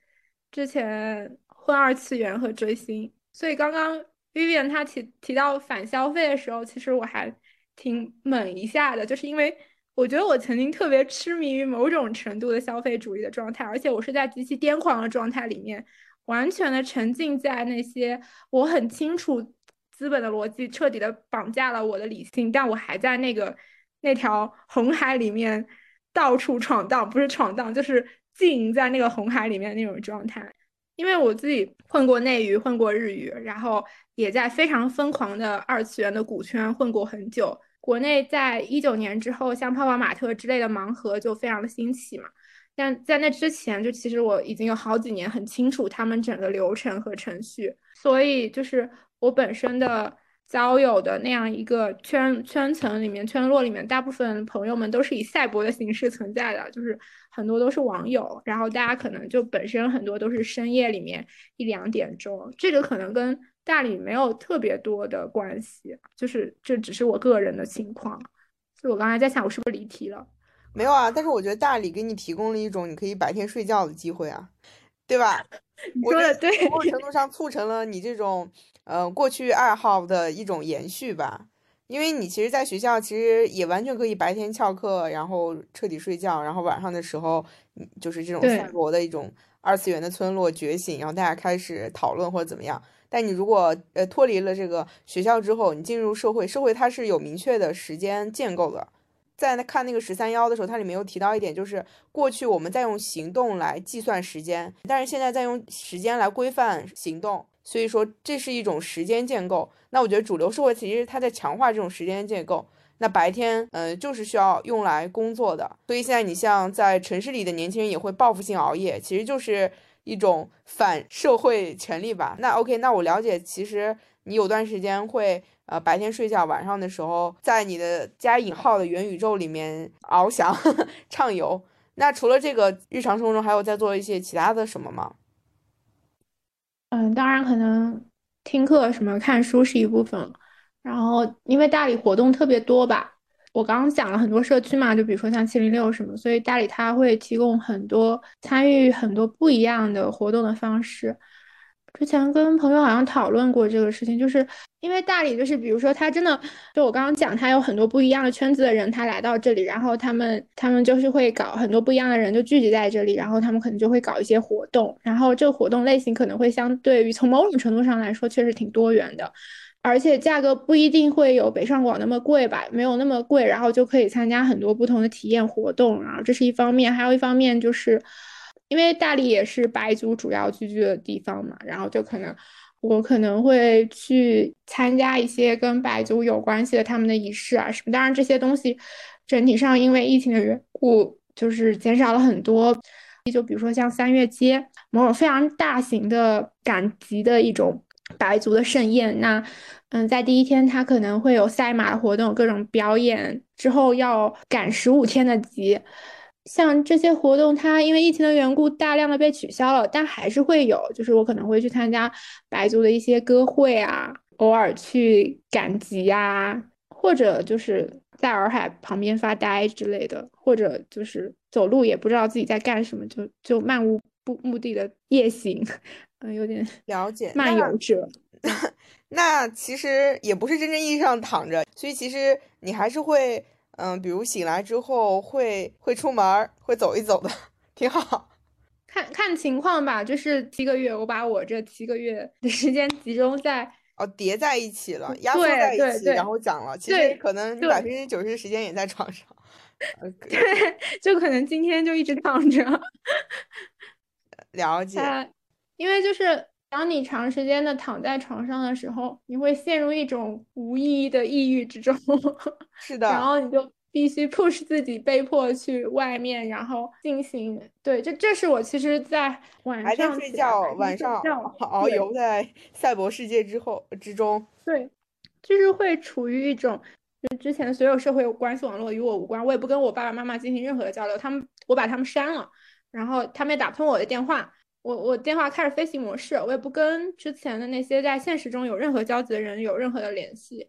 之前混二次元和追星。所以刚刚 Vivian 他提提到反消费的时候，其实我还挺猛一下的，就是因为我觉得我曾经特别痴迷于某种程度的消费主义的状态，而且我是在极其癫狂的状态里面，完全的沉浸在那些我很清楚资本的逻辑彻底的绑架了我的理性，但我还在那个那条红海里面到处闯荡，不是闯荡，就是经营在那个红海里面的那种状态。因为我自己混过内娱，混过日语，然后也在非常疯狂的二次元的股圈混过很久。国内在一九年之后，像泡泡玛特之类的盲盒就非常的兴起嘛。但在那之前，就其实我已经有好几年很清楚他们整个流程和程序，所以就是我本身的。交友的那样一个圈圈层里面，圈落里面，大部分朋友们都是以赛博的形式存在的，就是很多都是网友，然后大家可能就本身很多都是深夜里面一两点钟，这个可能跟大理没有特别多的关系，就是这只是我个人的情况，所以我刚才在想，我是不是离题了？没有啊，但是我觉得大理给你提供了一种你可以白天睡觉的机会啊，对吧？说的对，某种程度上促成了你这种。呃，过去爱好的一种延续吧，因为你其实在学校其实也完全可以白天翘课，然后彻底睡觉，然后晚上的时候，就是这种赛博的一种二次元的村落觉醒，然后大家开始讨论或者怎么样。但你如果呃脱离了这个学校之后，你进入社会，社会它是有明确的时间建构的。在看那个十三幺的时候，它里面有提到一点，就是过去我们在用行动来计算时间，但是现在在用时间来规范行动。所以说，这是一种时间建构。那我觉得主流社会其实它在强化这种时间建构。那白天，嗯，就是需要用来工作的。所以现在你像在城市里的年轻人也会报复性熬夜，其实就是一种反社会权利吧。那 OK，那我了解，其实你有段时间会呃白天睡觉，晚上的时候在你的加引号的元宇宙里面翱翔 畅游。那除了这个，日常生活中还有在做一些其他的什么吗？嗯，当然可能听课什么看书是一部分，然后因为大理活动特别多吧，我刚刚讲了很多社区嘛，就比如说像七零六什么，所以大理它会提供很多参与很多不一样的活动的方式，之前跟朋友好像讨论过这个事情，就是因为大理就是，比如说他真的，就我刚刚讲，他有很多不一样的圈子的人，他来到这里，然后他们他们就是会搞很多不一样的人就聚集在这里，然后他们可能就会搞一些活动，然后这个活动类型可能会相对于从某种程度上来说确实挺多元的，而且价格不一定会有北上广那么贵吧，没有那么贵，然后就可以参加很多不同的体验活动，然后这是一方面，还有一方面就是。因为大理也是白族主要聚居的地方嘛，然后就可能我可能会去参加一些跟白族有关系的他们的仪式啊什么。当然这些东西整体上因为疫情的缘故，就是减少了很多。就比如说像三月街，某种非常大型的赶集的一种白族的盛宴。那嗯，在第一天他可能会有赛马活动，各种表演，之后要赶十五天的集。像这些活动，它因为疫情的缘故，大量的被取消了，但还是会有。就是我可能会去参加白族的一些歌会啊，偶尔去赶集啊，或者就是在洱海旁边发呆之类的，或者就是走路也不知道自己在干什么，就就漫无不目的的夜行，嗯，有点了解 漫游者。那其实也不是真正意义上躺着，所以其实你还是会。嗯，比如醒来之后会会出门，会走一走的，挺好。看看情况吧，就是七个月，我把我这七个月的时间集中在哦叠在一起了，压缩在一起，然后讲了。其实可能百分之九十的时间也在床上。对，就可能今天就一直躺着。了解。因为就是当你长时间的躺在床上的时候，你会陷入一种无意义的抑郁之中。是的。然后你就。必须 push 自己，被迫去外面，然后进行对，这这是我其实，在晚上睡觉，晚上遨游在赛博世界之后之中，对，就是会处于一种，就之前所有社会关系网络与我无关，我也不跟我爸爸妈妈进行任何的交流，他们我把他们删了，然后他们也打不通我的电话，我我电话开始飞行模式，我也不跟之前的那些在现实中有任何交集的人有任何的联系。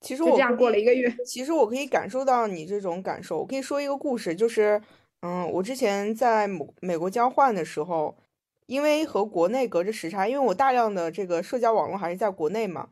其实我这样过了一个月。其实我可以感受到你这种感受。我可以说一个故事，就是，嗯，我之前在美美国交换的时候，因为和国内隔着时差，因为我大量的这个社交网络还是在国内嘛，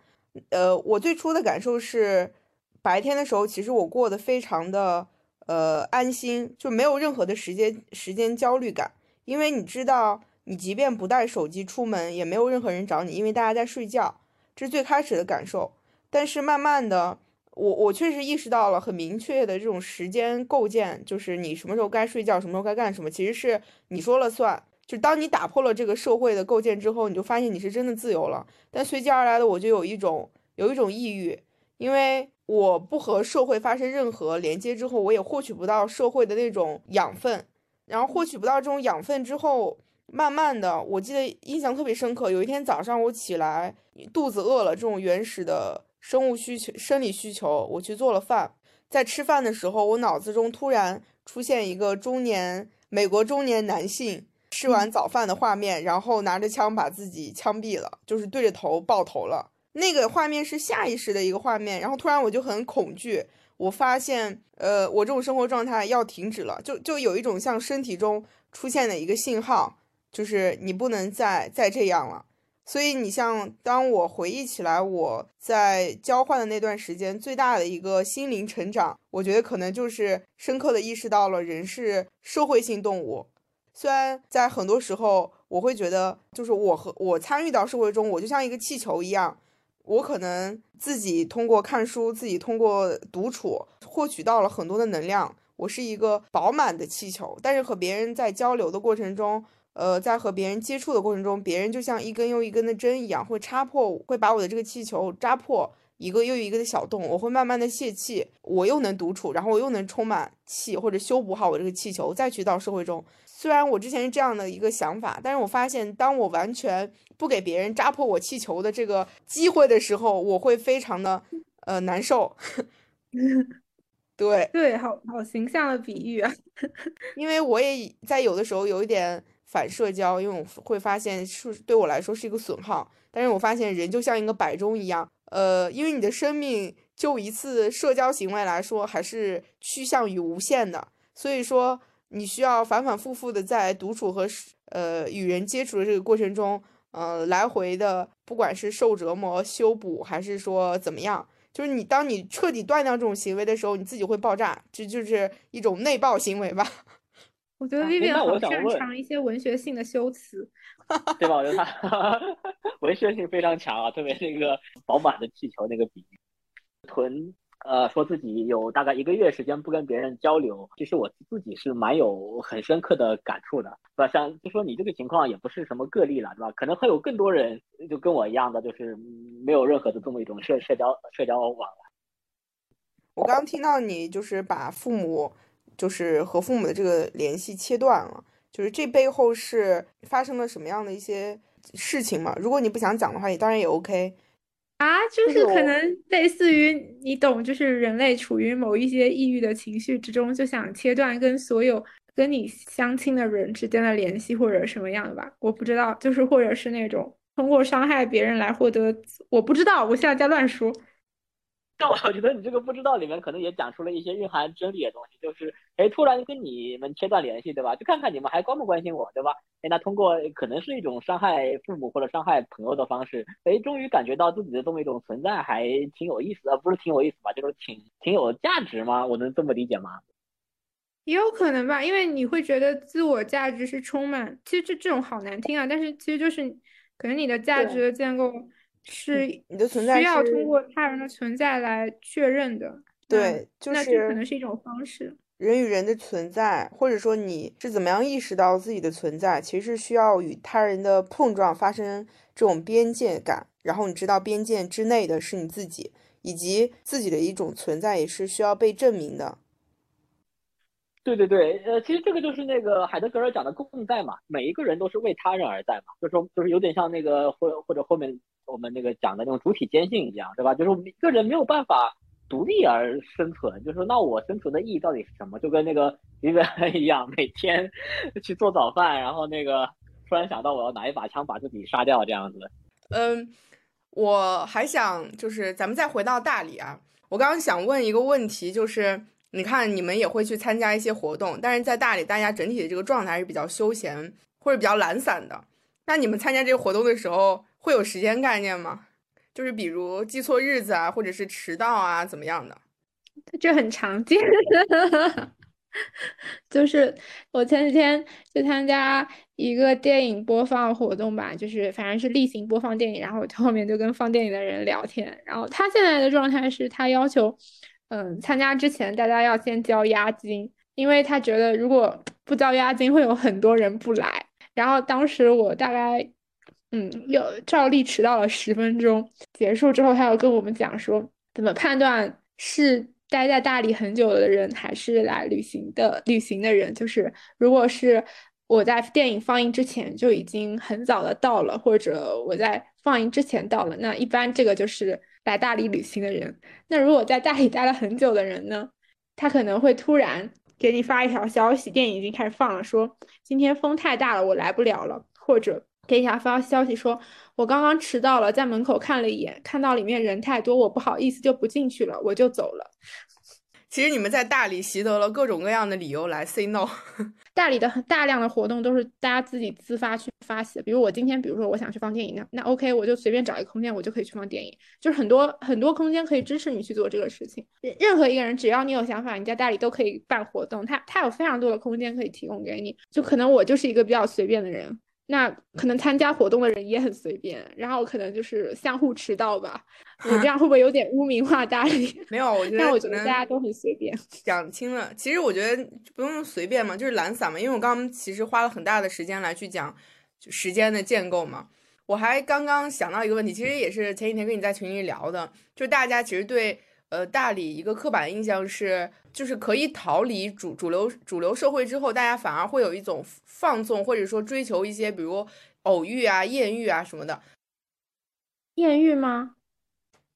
呃，我最初的感受是，白天的时候其实我过得非常的呃安心，就没有任何的时间时间焦虑感，因为你知道，你即便不带手机出门，也没有任何人找你，因为大家在睡觉，这是最开始的感受。但是慢慢的，我我确实意识到了很明确的这种时间构建，就是你什么时候该睡觉，什么时候该干什么，其实是你说了算。就当你打破了这个社会的构建之后，你就发现你是真的自由了。但随即而来的，我就有一种有一种抑郁，因为我不和社会发生任何连接之后，我也获取不到社会的那种养分。然后获取不到这种养分之后，慢慢的，我记得印象特别深刻。有一天早上我起来，肚子饿了，这种原始的。生物需求、生理需求，我去做了饭。在吃饭的时候，我脑子中突然出现一个中年美国中年男性吃完早饭的画面，然后拿着枪把自己枪毙了，就是对着头爆头了。那个画面是下意识的一个画面，然后突然我就很恐惧。我发现，呃，我这种生活状态要停止了，就就有一种像身体中出现的一个信号，就是你不能再再这样了。所以你像，当我回忆起来我在交换的那段时间，最大的一个心灵成长，我觉得可能就是深刻的意识到了人是社会性动物。虽然在很多时候，我会觉得就是我和我参与到社会中，我就像一个气球一样，我可能自己通过看书，自己通过独处，获取到了很多的能量，我是一个饱满的气球。但是和别人在交流的过程中，呃，在和别人接触的过程中，别人就像一根又一根的针一样，会插破，会把我的这个气球扎破一个又一个的小洞。我会慢慢的泄气，我又能独处，然后我又能充满气，或者修补好我这个气球，再去到社会中。虽然我之前是这样的一个想法，但是我发现，当我完全不给别人扎破我气球的这个机会的时候，我会非常的呃难受。对对，好好形象的比喻啊，因为我也在有的时候有一点。反社交，因为我会发现是对我来说是一个损耗。但是我发现人就像一个摆钟一样，呃，因为你的生命就一次社交行为来说，还是趋向于无限的。所以说，你需要反反复复的在独处和呃与人接触的这个过程中，呃，来回的，不管是受折磨、修补，还是说怎么样，就是你当你彻底断掉这种行为的时候，你自己会爆炸，这就是一种内爆行为吧。我觉得 Vivian 好擅长一些文学性的修辞，对吧？我觉得他 文学性非常强啊，特别那个饱满的气球那个比喻，臀。呃，说自己有大概一个月时间不跟别人交流，其实我自己是蛮有很深刻的感触的，对吧？像就说你这个情况也不是什么个例了，对吧？可能会有更多人就跟我一样的，就是没有任何的这么一种社社交社交往来。我刚刚听到你就是把父母，就是和父母的这个联系切断了，就是这背后是发生了什么样的一些事情嘛？如果你不想讲的话，也当然也 OK。啊，就是可能类似于你懂，就是人类处于某一些抑郁的情绪之中，就想切断跟所有跟你相亲的人之间的联系，或者什么样的吧？我不知道，就是或者是那种通过伤害别人来获得，我不知道，我现在在乱说。但我觉得你这个不知道里面可能也讲出了一些蕴含真理的东西，就是哎，突然跟你们切断联系，对吧？就看看你们还关不关心我，对吧？哎，那通过可能是一种伤害父母或者伤害朋友的方式，哎，终于感觉到自己的这么一种存在还挺有意思的，不是挺有意思吧？就是挺挺有价值吗？我能这么理解吗？也有可能吧，因为你会觉得自我价值是充满，其实这这种好难听啊，但是其实就是可能你的价值的建构。是你的存在需要通过他人的存在来确认的，对，就是那这可能是一种方式。人与人的存在，或者说你是怎么样意识到自己的存在，其实是需要与他人的碰撞发生这种边界感，然后你知道边界之内的是你自己，以及自己的一种存在也是需要被证明的。对对对，呃，其实这个就是那个海德格尔讲的共在嘛，每一个人都是为他人而在嘛，就是说，就是有点像那个或或者后面我们那个讲的那种主体坚信一样，对吧？就是我们一个人没有办法独立而生存，就是，那我生存的意义到底是什么？就跟那个一个人一样，每天 去做早饭，然后那个突然想到我要拿一把枪把自己杀掉这样子。嗯，我还想就是咱们再回到大理啊，我刚刚想问一个问题，就是。你看，你们也会去参加一些活动，但是在大理，大家整体的这个状态是比较休闲或者比较懒散的。那你们参加这个活动的时候，会有时间概念吗？就是比如记错日子啊，或者是迟到啊，怎么样的？这很常见。就是我前几天去参加一个电影播放活动吧，就是反正是例行播放电影，然后我后面就跟放电影的人聊天。然后他现在的状态是他要求。嗯，参加之前大家要先交押金，因为他觉得如果不交押金会有很多人不来。然后当时我大概，嗯，有照例迟到了十分钟。结束之后，他又跟我们讲说，怎么判断是待在大理很久的人还是来旅行的旅行的人？就是如果是我在电影放映之前就已经很早的到了，或者我在放映之前到了，那一般这个就是。来大理旅行的人，那如果在大理待了很久的人呢？他可能会突然给你发一条消息，电影已经开始放了，说今天风太大了，我来不了了。或者给他发消息说，我刚刚迟到了，在门口看了一眼，看到里面人太多，我不好意思就不进去了，我就走了。其实你们在大理习得了各种各样的理由来 say no。大理的大量的活动都是大家自己自发去发起的，比如我今天，比如说我想去放电影，那那 OK，我就随便找一个空间，我就可以去放电影。就是很多很多空间可以支持你去做这个事情。任何一个人只要你有想法，你在大理都可以办活动，他他有非常多的空间可以提供给你。就可能我就是一个比较随便的人。那可能参加活动的人也很随便，然后可能就是相互迟到吧。我这样会不会有点污名化大理？没有，我觉得，但我觉得大家都很随便。讲清了，其实我觉得不用随便嘛，就是懒散嘛。因为我刚刚其实花了很大的时间来去讲时间的建构嘛。我还刚刚想到一个问题，其实也是前几天跟你在群里聊的，就是大家其实对。呃，大理一个刻板印象是，就是可以逃离主主流主流社会之后，大家反而会有一种放纵，或者说追求一些，比如偶遇啊、艳遇啊什么的。艳遇吗？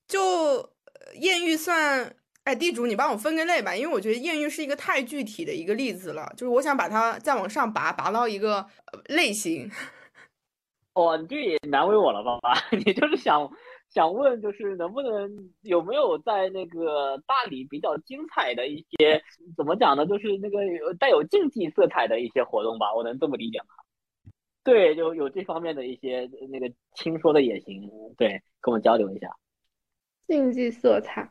就艳遇算？哎，地主，你帮我分个类吧，因为我觉得艳遇是一个太具体的一个例子了，就是我想把它再往上拔，拔到一个类型。哦，你这也难为我了吧？你就是想。想问，就是能不能有没有在那个大理比较精彩的一些，怎么讲呢？就是那个有带有竞技色彩的一些活动吧，我能这么理解吗？对，就有这方面的一些那个听说的也行，对，跟我交流一下。竞技色彩，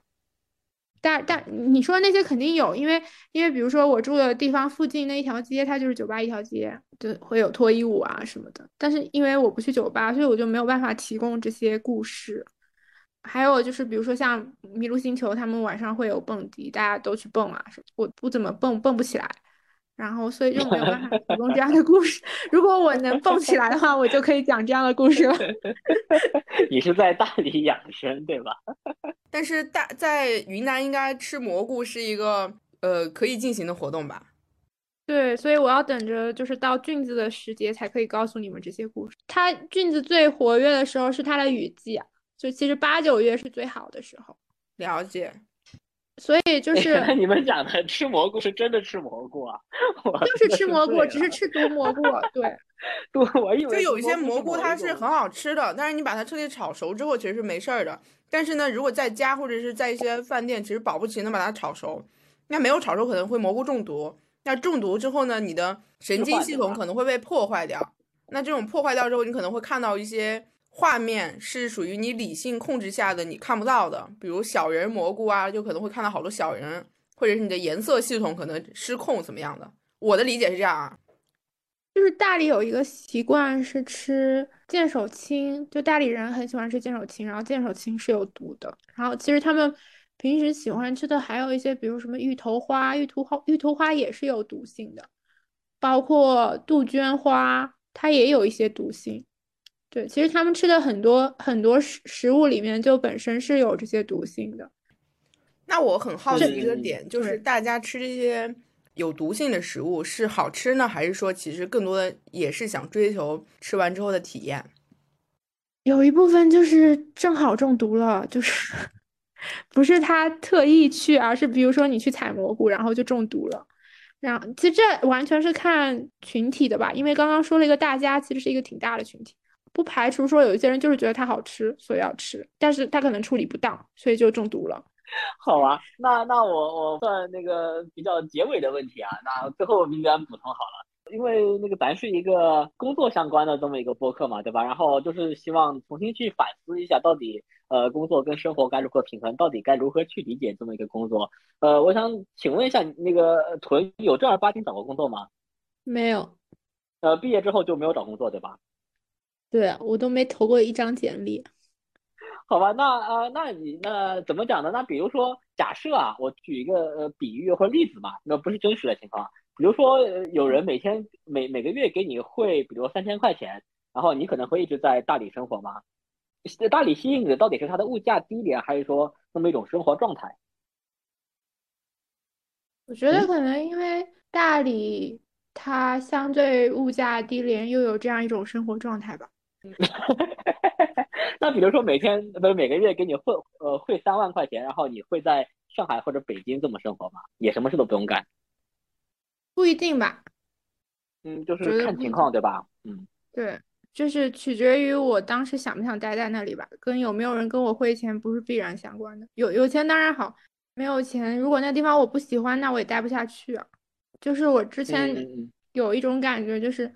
但但你说那些肯定有，因为因为比如说我住的地方附近那一条街，它就是酒吧一条街，就会有脱衣舞啊什么的。但是因为我不去酒吧，所以我就没有办法提供这些故事。还有就是，比如说像麋鹿星球，他们晚上会有蹦迪，大家都去蹦啊，我不怎么蹦，蹦不起来。然后，所以就没有办法提供这样的故事。如果我能蹦起来的话，我就可以讲这样的故事了。你是在大理养生对吧？但是大在云南应该吃蘑菇是一个呃可以进行的活动吧？对，所以我要等着就是到菌子的时节才可以告诉你们这些故事。它菌子最活跃的时候是它的雨季啊，就其实八九月是最好的时候。了解。所以就是你们讲的吃蘑菇是真的吃蘑菇啊？就是吃蘑菇，只是吃毒蘑菇。对，毒我以为就有一些蘑菇它是很好吃的，但是你把它彻底炒熟之后其实是没事儿的。但是呢，如果在家或者是在一些饭店，其实保不齐能把它炒熟。那没有炒熟可能会蘑菇中毒。那中毒之后呢，你的神经系统可能会被破坏掉。那这种破坏掉之后，你可能会看到一些。画面是属于你理性控制下的，你看不到的，比如小人蘑菇啊，就可能会看到好多小人，或者是你的颜色系统可能失控怎么样的。我的理解是这样啊，就是大理有一个习惯是吃见手青，就大理人很喜欢吃见手青，然后见手青是有毒的。然后其实他们平时喜欢吃的还有一些，比如什么芋头花，芋头花芋头花也是有毒性的，包括杜鹃花，它也有一些毒性。对，其实他们吃的很多很多食食物里面就本身是有这些毒性的。那我很好奇一个点，就是大家吃这些有毒性的食物是好吃呢，还是说其实更多的也是想追求吃完之后的体验？有一部分就是正好中毒了，就是 不是他特意去，而是比如说你去采蘑菇，然后就中毒了。然后其实这完全是看群体的吧，因为刚刚说了一个大家，其实是一个挺大的群体。不排除说有一些人就是觉得它好吃，所以要吃，但是他可能处理不当，所以就中毒了。好啊，那那我我算那个比较结尾的问题啊，那最后明远补充好了，因为那个咱是一个工作相关的这么一个播客嘛，对吧？然后就是希望重新去反思一下，到底呃工作跟生活该如何平衡，到底该如何去理解这么一个工作。呃，我想请问一下，那个屯有正儿八经找过工作吗？没有。呃，毕业之后就没有找工作，对吧？对我都没投过一张简历，好吧，那呃，那你那怎么讲呢？那比如说，假设啊，我举一个呃比喻或者例子嘛，那不是真实的情况。比如说，有人每天每每个月给你汇，比如三千块钱，然后你可能会一直在大理生活吗？大理吸引你的到底是它的物价低廉，还是说那么一种生活状态？我觉得可能因为大理它相对物价低廉，又有这样一种生活状态吧。那比如说每天不是每个月给你汇呃汇三万块钱，然后你会在上海或者北京这么生活吗？也什么事都不用干？不一定吧。嗯，就是看情况对吧？嗯，对，就是取决于我当时想不想待在那里吧，跟有没有人跟我汇钱不是必然相关的。有有钱当然好，没有钱如果那地方我不喜欢，那我也待不下去啊。就是我之前有一种感觉就是。嗯，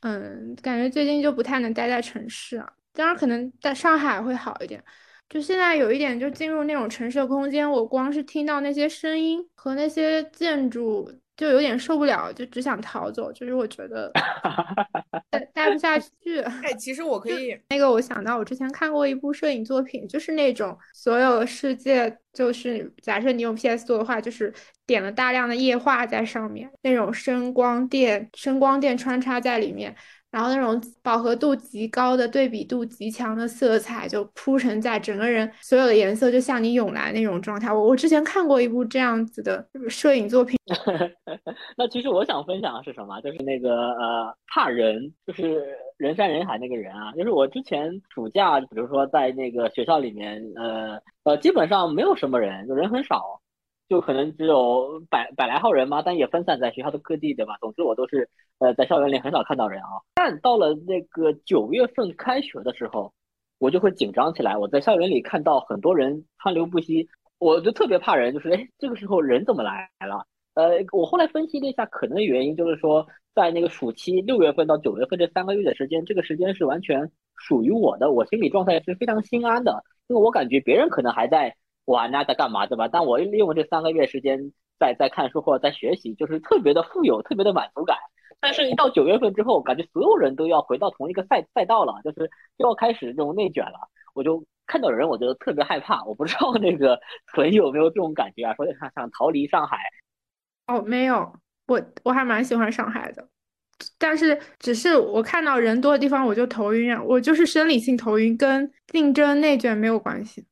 嗯感觉最近就不太能待在城市啊。当然，可能在上海会好一点。就现在有一点，就进入那种城市的空间，我光是听到那些声音和那些建筑，就有点受不了，就只想逃走。就是我觉得 待待不下去。哎，其实我可以那个，我想到我之前看过一部摄影作品，就是那种所有世界，就是假设你用 PS 做的话，就是点了大量的液化在上面，那种声光电、声光电穿插在里面。然后那种饱和度极高的、对比度极强的色彩就铺陈在整个人，所有的颜色就向你涌来那种状态。我我之前看过一部这样子的摄影作品。那其实我想分享的是什么？就是那个呃，怕人，就是人山人海那个人啊。就是我之前暑假，比如说在那个学校里面，呃呃，基本上没有什么人，就人很少。就可能只有百百来号人嘛，但也分散在学校的各地，对吧？总之我都是呃在校园里很少看到人啊。但到了那个九月份开学的时候，我就会紧张起来。我在校园里看到很多人川流不息，我就特别怕人，就是哎这个时候人怎么来了？呃，我后来分析了一下，可能原因就是说，在那个暑期六月份到九月份这三个月的时间，这个时间是完全属于我的，我心理状态是非常心安的，因为我感觉别人可能还在玩啊，在干嘛，对吧？但我利用这三个月时间在在看书或者在学习，就是特别的富有，特别的满足感。但是，一到九月份之后，感觉所有人都要回到同一个赛赛道了，就是又要开始这种内卷了。我就看到人，我就特别害怕。我不知道那个屯有没有这种感觉啊？说想想逃离上海。哦，没有，我我还蛮喜欢上海的，但是只是我看到人多的地方我就头晕啊，我就是生理性头晕，跟竞争内卷没有关系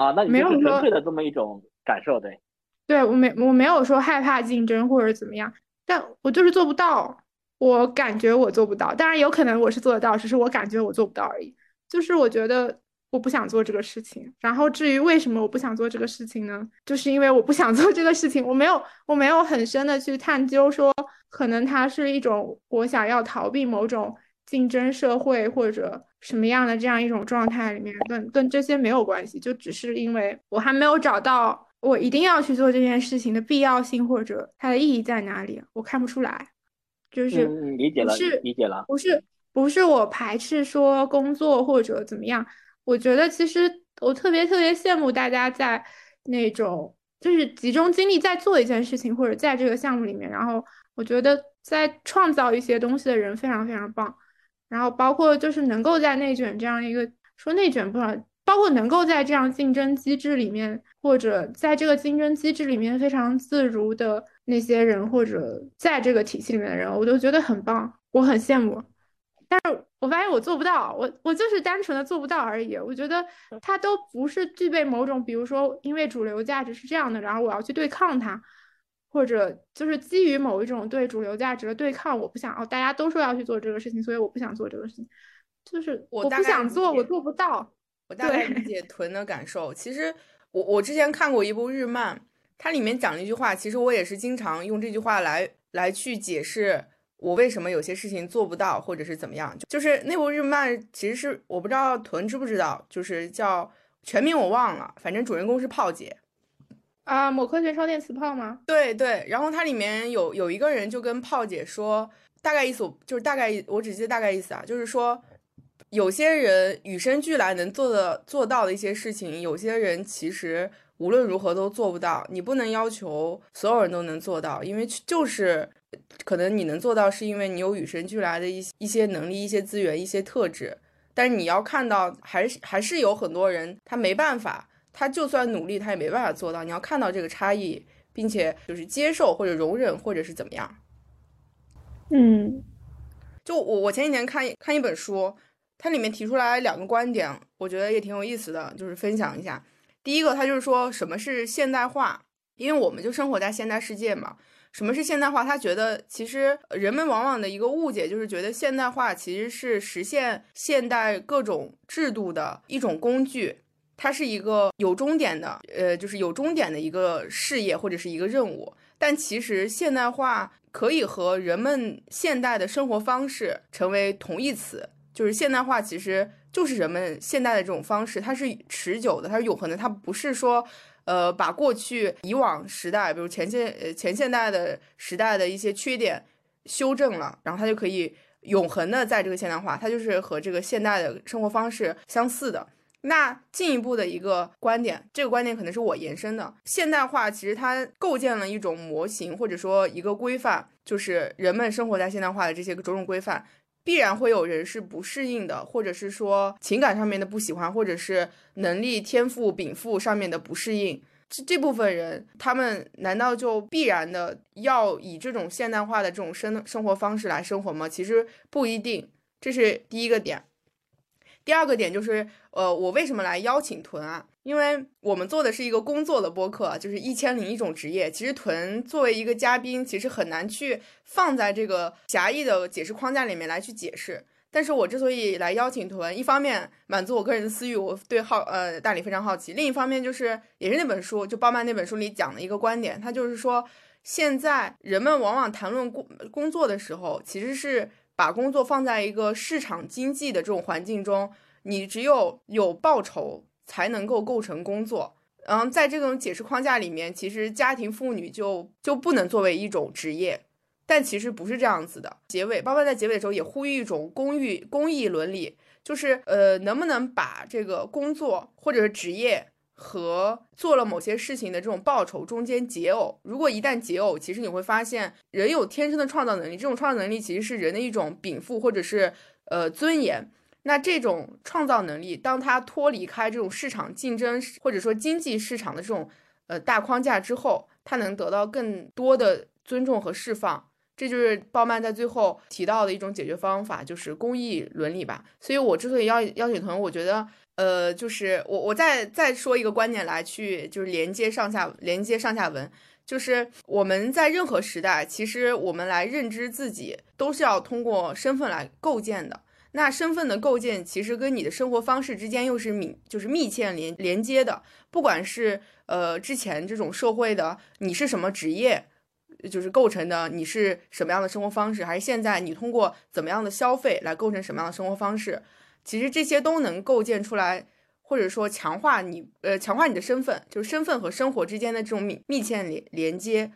啊。那你没有纯粹的这么一种感受，对？对我没我没有说害怕竞争或者怎么样，但我就是做不到，我感觉我做不到，当然有可能我是做得到，只是我感觉我做不到而已。就是我觉得。我不想做这个事情，然后至于为什么我不想做这个事情呢？就是因为我不想做这个事情，我没有，我没有很深的去探究，说可能它是一种我想要逃避某种竞争社会或者什么样的这样一种状态里面，跟跟这些没有关系，就只是因为我还没有找到我一定要去做这件事情的必要性或者它的意义在哪里，我看不出来，就是理解了，是理解了，不是不是我排斥说工作或者怎么样。我觉得其实我特别特别羡慕大家在那种就是集中精力在做一件事情或者在这个项目里面，然后我觉得在创造一些东西的人非常非常棒，然后包括就是能够在内卷这样一个说内卷不好，包括能够在这样竞争机制里面或者在这个竞争机制里面非常自如的那些人或者在这个体系里面的人，我都觉得很棒，我很羡慕。但是我发现我做不到，我我就是单纯的做不到而已。我觉得它都不是具备某种，比如说因为主流价值是这样的，然后我要去对抗它，或者就是基于某一种对主流价值的对抗，我不想哦，大家都说要去做这个事情，所以我不想做这个事情，就是我不想做，我做不到。我大概理解屯的感受。其实我我之前看过一部日漫，它里面讲了一句话，其实我也是经常用这句话来来去解释。我为什么有些事情做不到，或者是怎么样？就是那部日漫，其实是我不知道屯知不知道，就是叫全名我忘了，反正主人公是炮姐啊，某科学烧电磁炮吗？对对，然后它里面有有一个人就跟炮姐说，大概意思就是大概我只记得大概意思啊，就是说有些人与生俱来能做的做到的一些事情，有些人其实无论如何都做不到，你不能要求所有人都能做到，因为就是。可能你能做到，是因为你有与生俱来的一一些能力、一些资源、一些特质。但是你要看到，还是还是有很多人他没办法，他就算努力，他也没办法做到。你要看到这个差异，并且就是接受或者容忍，或者是怎么样。嗯，就我我前几年看看一本书，它里面提出来两个观点，我觉得也挺有意思的，就是分享一下。第一个，他就是说什么是现代化，因为我们就生活在现代世界嘛。什么是现代化？他觉得其实人们往往的一个误解就是觉得现代化其实是实现现代各种制度的一种工具，它是一个有终点的，呃，就是有终点的一个事业或者是一个任务。但其实现代化可以和人们现代的生活方式成为同义词，就是现代化其实就是人们现代的这种方式，它是持久的，它是永恒的，它不是说。呃，把过去以往时代，比如前现呃前现代的时代的一些缺点修正了，然后它就可以永恒的在这个现代化，它就是和这个现代的生活方式相似的。那进一步的一个观点，这个观点可能是我延伸的，现代化其实它构建了一种模型，或者说一个规范，就是人们生活在现代化的这些种种规范。必然会有人是不适应的，或者是说情感上面的不喜欢，或者是能力天赋禀赋上面的不适应。这这部分人，他们难道就必然的要以这种现代化的这种生生活方式来生活吗？其实不一定。这是第一个点。第二个点就是，呃，我为什么来邀请屯啊？因为我们做的是一个工作的播客，就是一千零一种职业。其实屯作为一个嘉宾，其实很难去放在这个狭义的解释框架里面来去解释。但是我之所以来邀请屯，一方面满足我个人的私欲，我对好呃大理非常好奇；另一方面就是也是那本书，就包曼那本书里讲的一个观点，他就是说，现在人们往往谈论工工作的时候，其实是把工作放在一个市场经济的这种环境中，你只有有报酬。才能够构成工作，嗯，在这种解释框架里面，其实家庭妇女就就不能作为一种职业，但其实不是这样子的。结尾，包括在结尾的时候也呼吁一种公益公益伦理，就是呃，能不能把这个工作或者是职业和做了某些事情的这种报酬中间解耦？如果一旦解耦，其实你会发现，人有天生的创造能力，这种创造能力其实是人的一种禀赋或者是呃尊严。那这种创造能力，当它脱离开这种市场竞争或者说经济市场的这种呃大框架之后，它能得到更多的尊重和释放。这就是鲍曼在最后提到的一种解决方法，就是公益伦理吧。所以我之所以邀邀请团，我觉得呃，就是我我再再说一个观点来去就是连接上下连接上下文，就是我们在任何时代，其实我们来认知自己都是要通过身份来构建的。那身份的构建其实跟你的生活方式之间又是密，就是密切连连接的。不管是呃之前这种社会的你是什么职业，就是构成的你是什么样的生活方式，还是现在你通过怎么样的消费来构成什么样的生活方式，其实这些都能构建出来，或者说强化你呃强化你的身份，就是身份和生活之间的这种密密切连连接。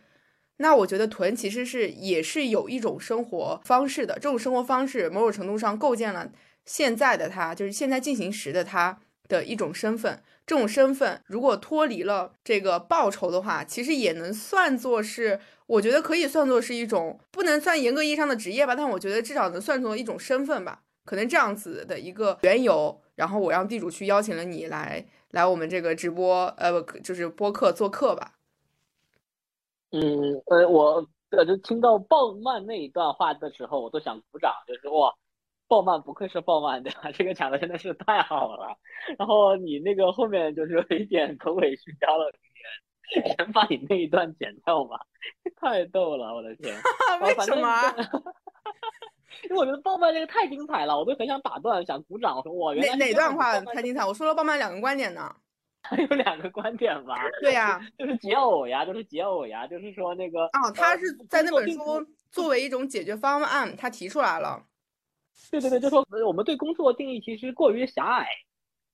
那我觉得囤其实是也是有一种生活方式的，这种生活方式某种程度上构建了现在的他，就是现在进行时的他的一种身份。这种身份如果脱离了这个报酬的话，其实也能算作是，我觉得可以算作是一种不能算严格意义上的职业吧，但我觉得至少能算作一种身份吧。可能这样子的一个缘由，然后我让地主去邀请了你来来我们这个直播，呃，就是播客做客吧。嗯，呃，我呃，就听到鲍曼那一段话的时候，我都想鼓掌，就是哇，鲍曼不愧是鲍曼，对吧？这个讲的真的是太好了。然后你那个后面就是有一点口尾续貂了，先把你那一段剪掉吧，太逗了，我的天！为什么？因为我觉得鲍曼这个太精彩了，我都很想打断，想鼓掌。我说我，原来哪段话太精彩？我说了鲍曼两个观点呢。还 有两个观点吧，对呀，就是解耦呀，就是解耦呀，就是说那个哦，他是在那本书作为一种解决方案，他提出来了。对对对，就说我们对工作定义其实过于狭隘，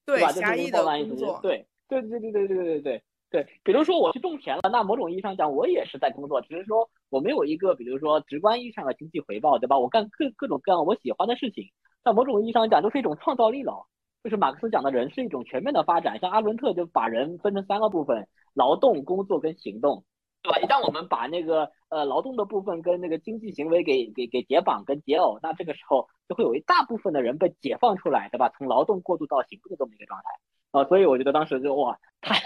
对吧？狭义的工作，对对对对对对对对对对。比如说我去种田了，那某种意义上讲，我也是在工作，只是说我没有一个，比如说直观意义上的经济回报，对吧？我干各各种各样我喜欢的事情，在某种意义上讲，就是一种创造力了。就是马克思讲的人是一种全面的发展，像阿伦特就把人分成三个部分：劳动、工作跟行动，对吧？一旦我们把那个呃劳动的部分跟那个经济行为给给给解绑跟解耦，那这个时候就会有一大部分的人被解放出来，对吧？从劳动过渡到行动的这么一个状态啊，所以我觉得当时就哇，太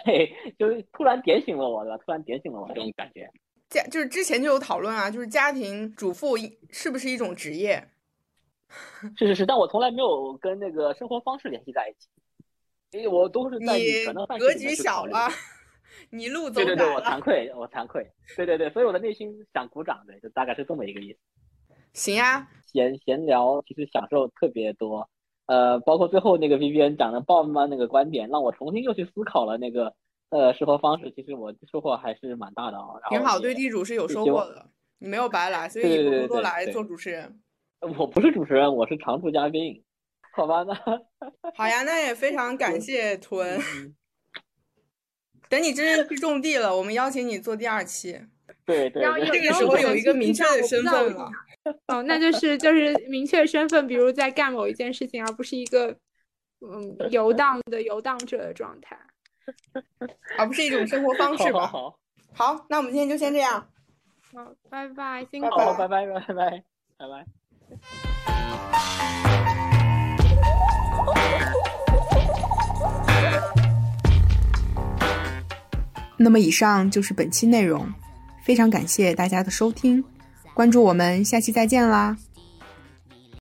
就是突然点醒了我，对吧？突然点醒了我这种感觉。家就是之前就有讨论啊，就是家庭主妇是不是一种职业？是是是，但我从来没有跟那个生活方式联系在一起，因为我都是在女权的范畴格局小了，你路走对对对，我惭愧，我惭愧。对对对，所以我的内心想鼓掌的，就大概是这么一个意思。行啊，闲闲聊其实享受特别多，呃，包括最后那个 VBN 讲的鲍曼那个观点，让我重新又去思考了那个呃生活方式，其实我收获还是蛮大的啊。挺好，对地主是有收获的，你没有白来，所以多多来做主持人。我不是主持人，我是常驻嘉宾，好吧？那 好呀，那也非常感谢屯。等你真正去种地了，我们邀请你做第二期。对对，这个时候有一个明确的身份了。哦，那就是就是明确身份，比如在干某一件事情，而不是一个嗯 游荡的游荡者的状态，而不是一种生活方式吧？好，好，那我们今天就先这样。好，拜拜，辛苦，拜拜，拜拜，拜拜。那么，以上就是本期内容，非常感谢大家的收听，关注我们，下期再见啦！